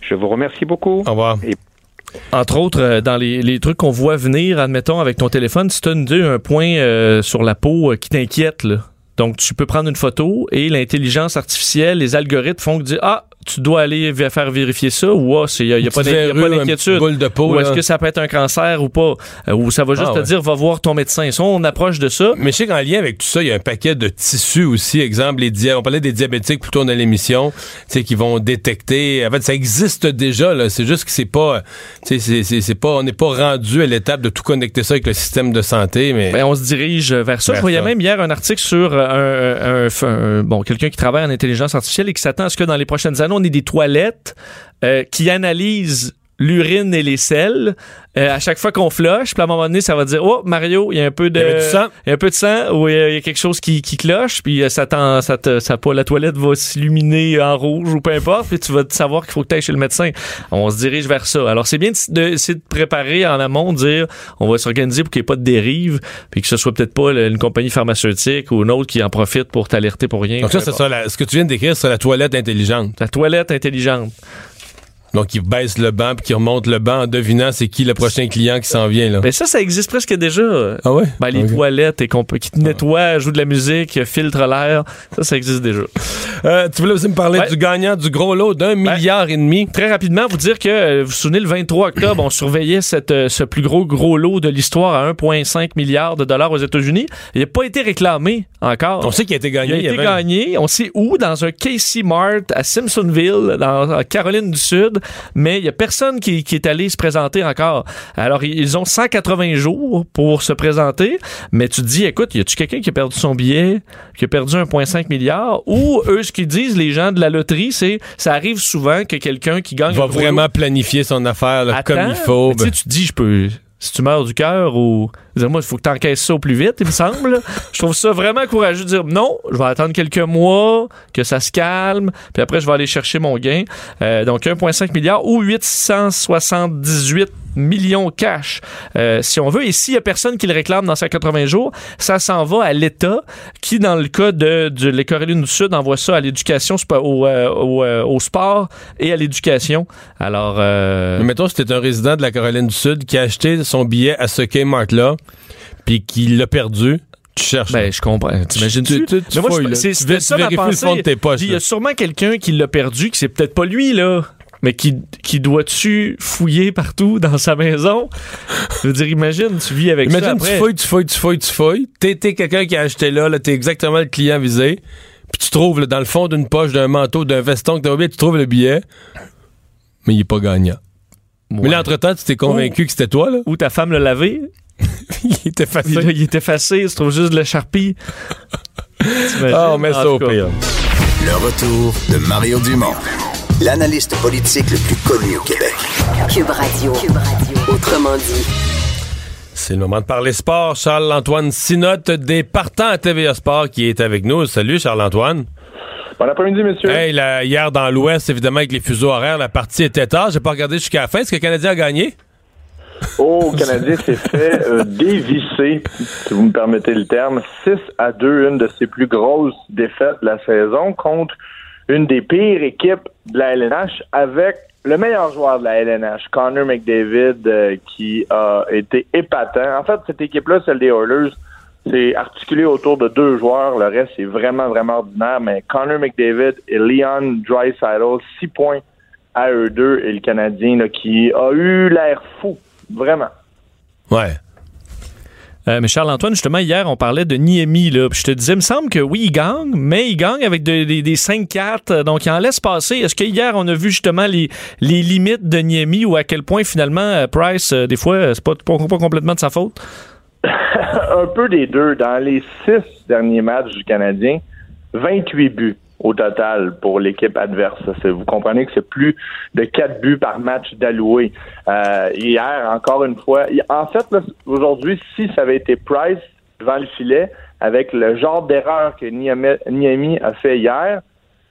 Je vous remercie beaucoup. Au revoir. Et entre autres, dans les, les trucs qu'on voit venir, admettons, avec ton téléphone, si tu as un point euh, sur la peau euh, qui t'inquiète, là. Donc, tu peux prendre une photo et l'intelligence artificielle, les algorithmes font que dire Ah, tu dois aller faire vérifier ça ou ah, il n'y a, y a, pas d'inquiétude. Ou est-ce que ça peut être un cancer ou pas? Euh, ou ça va juste ah, te dire va voir ton médecin. Ça, on approche de ça. Mais je sais qu'en lien avec tout ça, il y a un paquet de tissus aussi. Exemple, les dia on parlait des diabétiques plutôt dans l'émission, qui vont détecter. En fait, ça existe déjà, là. C'est juste que c'est pas, c'est pas, on n'est pas rendu à l'étape de tout connecter ça avec le système de santé, mais. Ben, on se dirige vers ça. Vers je voyais ça. même hier un article sur un, un- un- bon, quelqu'un qui travaille en intelligence artificielle et qui s'attend à ce que dans les prochaines années, on ait des toilettes euh, qui analysent l'urine et les selles euh, à chaque fois qu'on flush puis à un moment donné ça va dire oh Mario il y a un peu de Il y du sang. il y a un peu de sang ou il y a- il y a quelque chose qui, qui cloche puis euh, ça t'en- ça te ça la toilette va s'illuminer en rouge ou peu importe puis tu vas te savoir qu'il faut que tu ailles chez le médecin on se dirige vers ça alors c'est bien de, de, de préparer en amont de dire on va s'organiser pour qu'il n'y ait pas de dérive puis que ce soit peut-être pas une compagnie pharmaceutique ou une autre qui en profite pour t'alerter pour rien Donc ça, c'est ça, la- ce que tu viens de décrire, c'est la toilette intelligente. la toilette intelligente Donc, il baisse le banc puis qui remonte le banc en devinant c'est qui le prochain client qui s'en vient, là. Ben ça, ça existe presque déjà. Ah ouais? Ben, les toilettes et qu'on peut- qui te nettoient, jouent de la musique, filtrent l'air. Ça, ça existe déjà. Euh, tu voulais aussi me parler Ouais. du gagnant du gros lot d'un milliard et demi. Très rapidement, vous dire que, euh, vous vous souvenez, le 23 octobre, on surveillait cette, euh, ce plus gros gros lot de l'histoire à 1,5 milliard de dollars aux États-Unis. Il n'a pas été réclamé encore. On sait qu'il a été gagné. a il y été gagné. On sait où? Dans un Casey Mart à Simpsonville, dans en Caroline du Sud. Mais il y a personne qui, qui est allé se présenter encore. Alors, ils- ont 180 jours pour se présenter. Mais tu te dis, écoute, y a-tu quelqu'un qui a perdu son billet, qui a perdu 1,5 milliard? Ou eux, ce qu'ils disent, les gens de la loterie, c'est, ça arrive souvent que quelqu'un qui gagne va un vraiment planifier son affaire là, comme il faut. Mais tu sais, tu te dis, je peux. Si tu meurs du cœur ou. Dire, moi, il faut que tu encaisses ça au plus vite, il me semble. je trouve ça vraiment courageux de dire non, je vais attendre quelques mois, que ça se calme, puis après, je vais aller chercher mon gain. Euh, donc, 1,5 milliard ou 878 millions cash, euh, si on veut. Et s'il y a personne qui le réclame dans 180 jours, ça s'en va à l'État qui, dans le cas de, de Caroline du Sud, envoie ça à l'éducation, au, euh, au, euh, au sport et à l'éducation. Alors, euh, Mais mettons, c'était un résident de la Caroline du Sud qui a acheté son billet à ce Kmart-là, puis qui l'a perdu. Tu cherches. Ben, je comprends. T'imagines-tu? Tu- tu- tu Mais moi, fouilles, c'est Tu ça ma le fond de tes poches, Il y a sûrement quelqu'un qui l'a perdu, qui c'est peut-être pas lui, là, mais qui, qui doit-tu fouiller partout dans sa maison? Je veux dire, imagine, tu vis avec ça Imagine, tu fouilles, tu fouilles, tu fouilles, tu fouilles. T'es t'es quelqu'un qui a acheté là, là t'es exactement le client visé. Puis tu trouves là, dans le fond d'une poche, d'un manteau, d'un veston que t'as oublié, tu trouves le billet, mais il est pas gagnant. Mais là, entre-temps, tu t'es convaincu que c'était toi, là. Ou ta femme l'a lavé, il était là, il est effacé, il se trouve juste de la charpie. Ah, on met ça au pire. Le retour de Mario Dumont, l'analyste politique le plus connu au Québec. Cube Radio. Cube Radio. Autrement dit. C'est le moment de parler sport. Charles-Antoine Sinotte des partants à TVA Sport qui est avec nous. Salut Charles-Antoine. Bon après-midi, messieurs. Hey, hier dans l'Ouest, évidemment, avec les fuseaux horaires, la partie était tard. J'ai pas regardé jusqu'à la fin. Est-ce que le Canadien a gagné? Oh, Canadien s'est fait euh, dévisser, si vous me permettez le terme, 6 à 2, une de ses plus grosses défaites de la saison contre une des pires équipes de la LNH avec le meilleur joueur de la LNH, Connor McDavid, euh, qui a été épatant. En fait, cette équipe-là, celle des Oilers, c'est articulé autour de deux joueurs. Le reste, c'est vraiment, vraiment ordinaire. Mais Connor McDavid et Leon Draisaitl, six points à eux deux. Et le Canadien, qui a eu l'air fou Vraiment. Ouais. Euh, mais Charles-Antoine, justement, hier, on parlait de Niemi. Là. Puis je te disais, il me semble que oui, il gagne, mais il gagne avec de- des- des 5-4. euh, Donc, il en laisse passer. Est-ce que hier, on a vu justement les, les limites de Niemi ou à quel point, finalement, euh, Price, euh, des fois, c'est pas, pas, pas complètement de sa faute? un peu des deux. Dans les six derniers matchs du Canadien, 28 buts au total pour l'équipe adverse. Vous comprenez que c'est plus de 4 buts par match d'alloué. Euh, hier, encore une fois, en fait, aujourd'hui, si ça avait été Price devant le filet, avec le genre d'erreur que Niami a fait hier,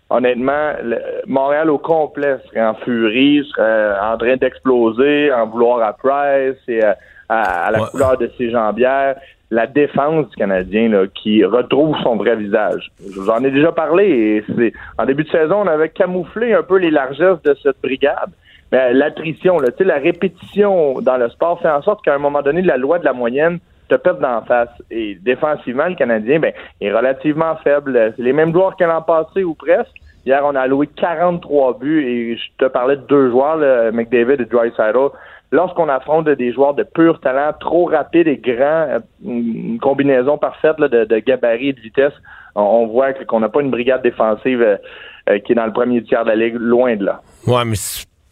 honnêtement, le- Montréal au complet serait en furie, serait en train d'exploser, en vouloir à Price et à, à la Ouais. couleur de ses jambières. La défense du Canadien là, qui retrouve son vrai visage. Je vous en ai déjà parlé et c'est en début de saison, on avait camouflé un peu les largesses de cette brigade. Mais l'attrition, là, la répétition dans le sport fait en sorte qu'à un moment donné, la loi de la moyenne te pète d'en face. Et défensivement, le Canadien, ben, est relativement faible. C'est les mêmes joueurs que l'an passé ou presque. Hier, on a alloué 43 buts et je te parlais de deux joueurs, là, McDavid et Drysdale. Lorsqu'on affronte des joueurs de pur talent, trop rapides et grands, euh, une combinaison parfaite là, de, gabarit et de vitesse, on, voit qu'on n'a pas une brigade défensive euh, euh, qui est dans le premier tiers de la ligue, loin de là. Ouais, mais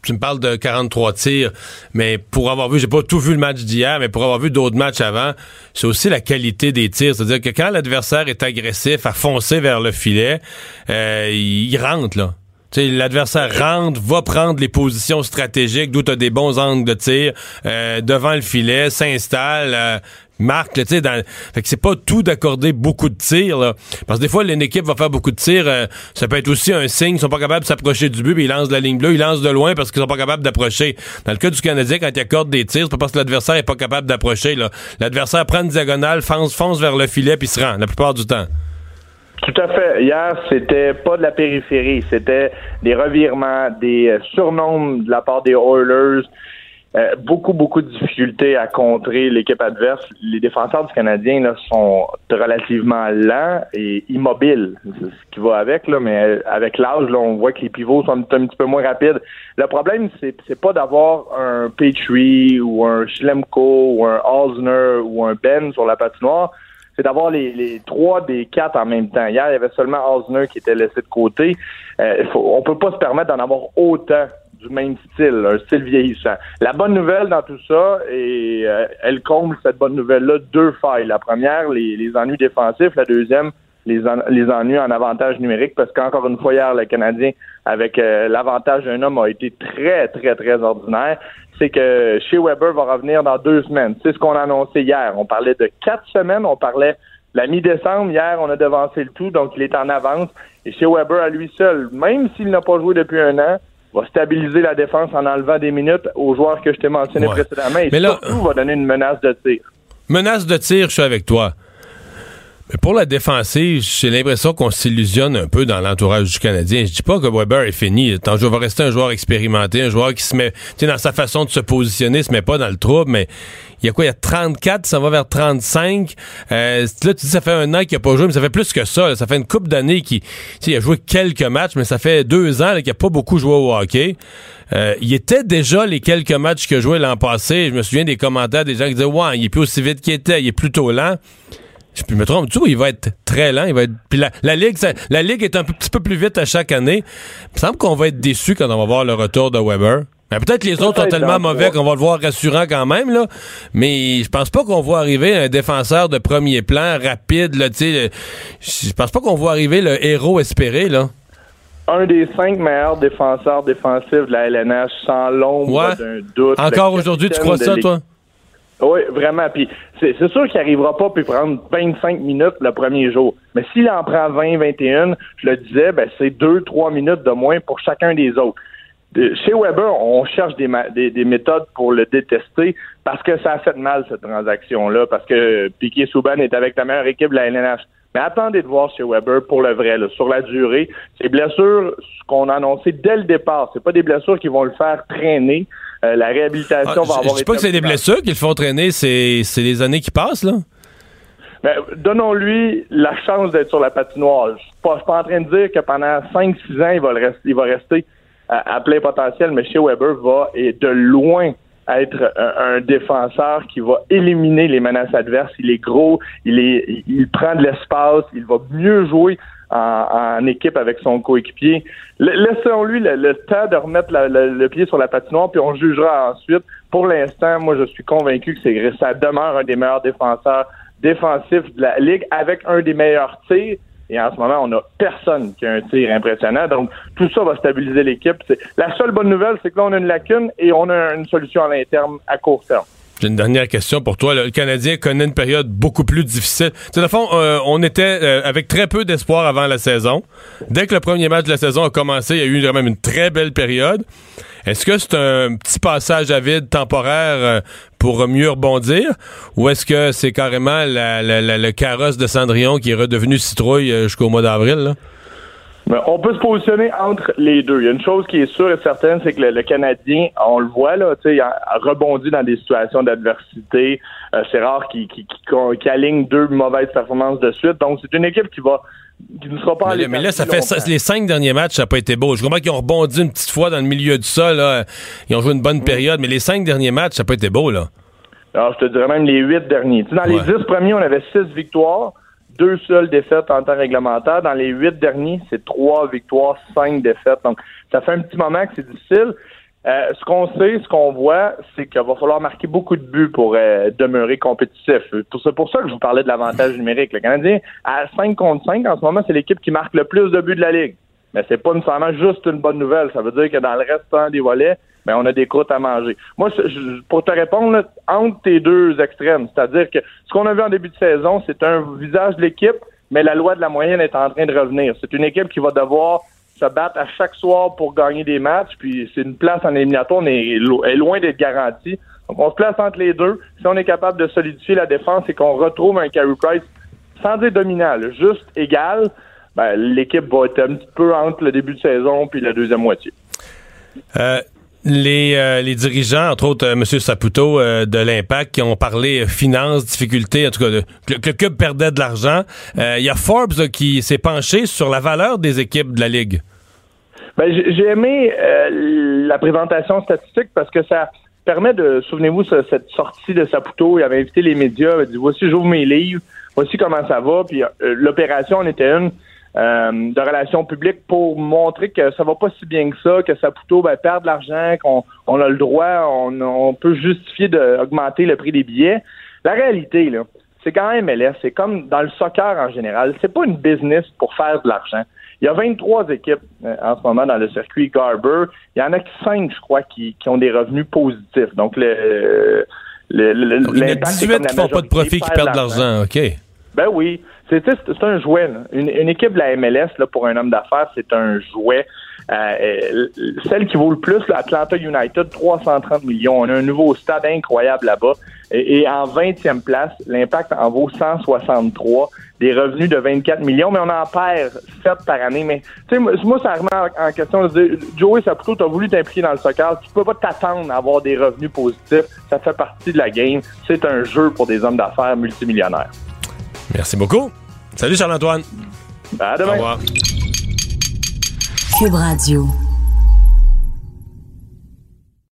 tu me parles de 43 tirs, mais pour avoir vu, j'ai pas tout vu le match d'hier, mais pour avoir vu d'autres matchs avant, c'est aussi la qualité des tirs. C'est-à-dire que quand l'adversaire est agressif à foncer vers le filet, euh, il rentre, là. L'adversaire rentre, va prendre les positions stratégiques, d'où tu as des bons angles de tir, euh, devant le filet, s'installe, euh, marque, tu sais, dans... Fait que c'est pas tout d'accorder beaucoup de tirs, là. Parce que des fois, une équipe va faire beaucoup de tirs, euh, ça peut être aussi un signe, ils sont pas capables de s'approcher du but, ils lancent la ligne bleue, ils lancent de loin parce qu'ils sont pas capables d'approcher. Dans le cas du Canadien, quand ils accordent des tirs, c'est pas parce que l'adversaire est pas capable d'approcher. L'adversaire prend une diagonale, fonce, fonce vers le filet, puis se rend, la plupart du temps. Tout à fait. Hier, c'était pas de la périphérie, c'était des revirements, des euh, surnombres de la part des Oilers. Euh, beaucoup, beaucoup de difficultés à contrer l'équipe adverse. Les défenseurs du Canadien là, sont relativement lents et immobiles. C'est ce qui va avec, là, mais euh, avec l'âge, on voit que les pivots sont un petit peu moins rapides. Le problème, c'est, c'est pas d'avoir un Petrie ou un Schlemko ou un Osner ou un Ben sur la patinoire c'est d'avoir les, les trois des quatre en même temps. Hier, il y avait seulement Osner qui était laissé de côté. Euh, faut, on peut pas se permettre d'en avoir autant du même style, un style vieillissant. La bonne nouvelle dans tout ça, et euh, elle comble cette bonne nouvelle-là, deux failles. La première, les, les ennuis défensifs. La deuxième, les, en- les ennuis en avantage numérique, parce qu'encore une fois, hier, le Canadien, avec euh, l'avantage d'un homme, a été très, très, très ordinaire. C'est que chez Weber va revenir dans deux semaines. C'est ce qu'on a annoncé hier. On parlait de quatre semaines, on parlait la mi-décembre. Hier, on a devancé le tout, donc il est en avance. Et chez Weber, à lui seul, même s'il n'a pas joué depuis un an, va stabiliser la défense en enlevant des minutes aux joueurs que je t'ai mentionnés Ouais. précédemment et Mais là- surtout va donner une menace de tir. Menace de tir, je suis avec toi. Mais pour la défensive, j'ai l'impression qu'on s'illusionne un peu dans l'entourage du Canadien. Je dis pas que Weber est fini. Tant va rester un joueur expérimenté, un joueur qui se met, tu dans sa façon de se positionner, se met pas dans le trouble, mais il y a quoi? Il y a 34, ça va vers 35. Euh, là, tu dis, ça fait un an qu'il a pas joué, mais ça fait plus que ça. Ça fait une coupe d'années qu'il, il a joué quelques matchs, mais ça fait deux ans qu'il a pas beaucoup joué au hockey. Euh, il était déjà les quelques matchs qu'il a joué l'an passé. Je me souviens des commentaires des gens qui disaient, ouais, il est plus aussi vite qu'il était, il est plutôt lent. Je me trompe, tu vois, il va être très lent, il va être. Puis la, la ligue, ça- la ligue est un petit peu plus vite à chaque année. Il me semble qu'on va être déçu quand on va voir le retour de Weber. Mais peut-être les autres sont tellement dans mauvais qu'on va le voir rassurant quand même, là. Mais je pense pas qu'on voit arriver un défenseur de premier plan rapide, là, tu sais. Je pense pas qu'on voit arriver le héros espéré, là. Un des cinq meilleurs défenseurs défensifs de la LNH, sans l'ombre Ouais. d'un doute. Encore aujourd'hui, tu crois ça, toi? Oui, vraiment. Puis c'est sûr qu'il n'arrivera pas puis prendre 25 minutes le premier jour. Mais s'il en prend 20, 21, je le disais, ben c'est 2-3 minutes de moins pour chacun des autres. Chez Weber, on cherche des, des, des méthodes pour le détester parce que ça a fait mal cette transaction-là, parce que Piquet Souban est avec la meilleure équipe de la LNH. Mais attendez de voir chez Weber pour le vrai, sur la durée. Ces blessures, ce qu'on a annoncé dès le départ, c'est pas des blessures qui vont le faire traîner. Euh, la réhabilitation Ah, va je- avoir je été pas que c'est des blessures qui le font traîner, c'est les années qui passent, là. Ben, Donnons-lui la chance d'être sur la patinoire. Je suis pas, je suis pas en train de dire que pendant 5-6 ans, il va, le il va rester à, à plein potentiel, mais chez Weber va et de loin être un, un, défenseur qui va éliminer les menaces adverses. Il est gros, il est, il prend de l'espace, il va mieux jouer en, équipe avec son coéquipier. Laissons-lui le, temps de remettre le pied sur la patinoire, puis on jugera ensuite. Pour l'instant, moi, je suis convaincu que ça demeure un des meilleurs défenseurs défensifs de la ligue avec un des meilleurs tirs. Et en ce moment, on n'a personne qui a un tir impressionnant. Donc, tout ça va stabiliser l'équipe. La seule bonne nouvelle, c'est que là, on a une lacune et on a une solution à l'interne à court terme. J'ai une dernière question pour toi. Le Canadien connaît une période beaucoup plus difficile. Sais, fond, euh, on était euh, avec très peu d'espoir avant la saison. Dès que le premier match de la saison a commencé, il y a eu quand même une très belle période. Est-ce que c'est un petit passage à vide temporaire euh, pour mieux rebondir? Ou est-ce que c'est carrément le carrosse de Cendrillon qui est redevenu citrouille jusqu'au mois d'avril? On peut se positionner entre les deux. Il y a une chose qui est sûre et certaine, c'est que le, Canadien, on le voit, là, il a, rebondi dans des situations d'adversité. Euh, c'est rare qu'il aligne deux mauvaises performances de suite. Donc, c'est une équipe qui va qui ne sera pas mais, mais là, ça fait les cinq derniers matchs, ça n'a pas été beau. Je comprends qu'ils ont rebondi une petite fois dans le milieu du sol. Là. Ils ont joué une bonne mm. période, mais les cinq derniers matchs, ça n'a pas été beau. là. Alors, je te dirais même les huit derniers. dans les dix premiers, on avait six victoires deux seules défaites en temps réglementaire. Dans les huit derniers, c'est trois victoires, cinq défaites. Donc, ça fait un petit moment que c'est difficile. Euh, ce qu'on sait, ce qu'on voit, c'est qu'il va falloir marquer beaucoup de buts pour euh, demeurer compétitif. C'est pour ça que je vous parlais de l'avantage numérique. Le Canadien, à 5 contre 5, en ce moment, c'est l'équipe qui marque le plus de buts de la Ligue. Mais c'est pas nécessairement juste une bonne nouvelle. Ça veut dire que dans le restant des volets, ben, on a des croûtes à manger. Moi, pour te répondre, entre tes deux extrêmes, c'est-à-dire que ce qu'on a vu en début de saison, c'est un visage de l'équipe, mais la loi de la moyenne est en train de revenir. C'est une équipe qui va devoir se battre à chaque soir pour gagner des matchs, puis c'est une place en éliminatoire, on est, loin d'être garantie. Donc, on se place entre les deux. Si on est capable de solidifier la défense et qu'on retrouve un Carey Price, sans dire dominant, juste égal, ben, l'équipe va être un petit peu entre le début de saison puis la deuxième moitié. Euh, les, euh, les dirigeants, entre autres euh, M. Saputo euh, de l'Impact, qui ont parlé finances, difficultés, en tout cas, le, le club perdait de l'argent. Il y a Forbes qui s'est penché sur la valeur des équipes de la Ligue. Ben, j'ai aimé la présentation statistique parce que ça permet de, souvenez-vous, cette sortie de Saputo, il avait invité les médias, il a dit, voici, j'ouvre mes livres, voici comment ça va, puis l'opération en était une euh, de relations publiques pour montrer que ça va pas si bien que ça, que Saputo ben, perd de l'argent, qu'on on a le droit, on, on peut justifier d'augmenter le prix des billets. La réalité, là, c'est quand même MLS, c'est comme dans le soccer en général, c'est pas une business pour faire de l'argent. Il y a 23 équipes euh, en ce moment dans le circuit Garber. Il y en a que 5, je crois, qui, qui ont des revenus positifs. Donc, le, le, le Donc, il y a 18 qui font pas de profit qui perdent de l'argent, OK. Ben oui. C'est un jouet. Une, équipe de la MLS, là, pour un homme d'affaires, c'est un jouet. Euh, euh, celle qui vaut le plus, l'Atlanta United, 330 millions. On a un nouveau stade incroyable là-bas. Et, en 20e place, l'impact en vaut 163. Des revenus de 24 millions, mais on en perd 7 par année. Mais tu sais, moi, ça remet en question de dire, Joey Saputo, tu as voulu t'impliquer dans le soccer. Tu peux pas t'attendre à avoir des revenus positifs. Ça fait partie de la game. C'est un jeu pour des hommes d'affaires multimillionnaires. Merci beaucoup. Salut Charles-Antoine. À demain. Au revoir. Cube Radio.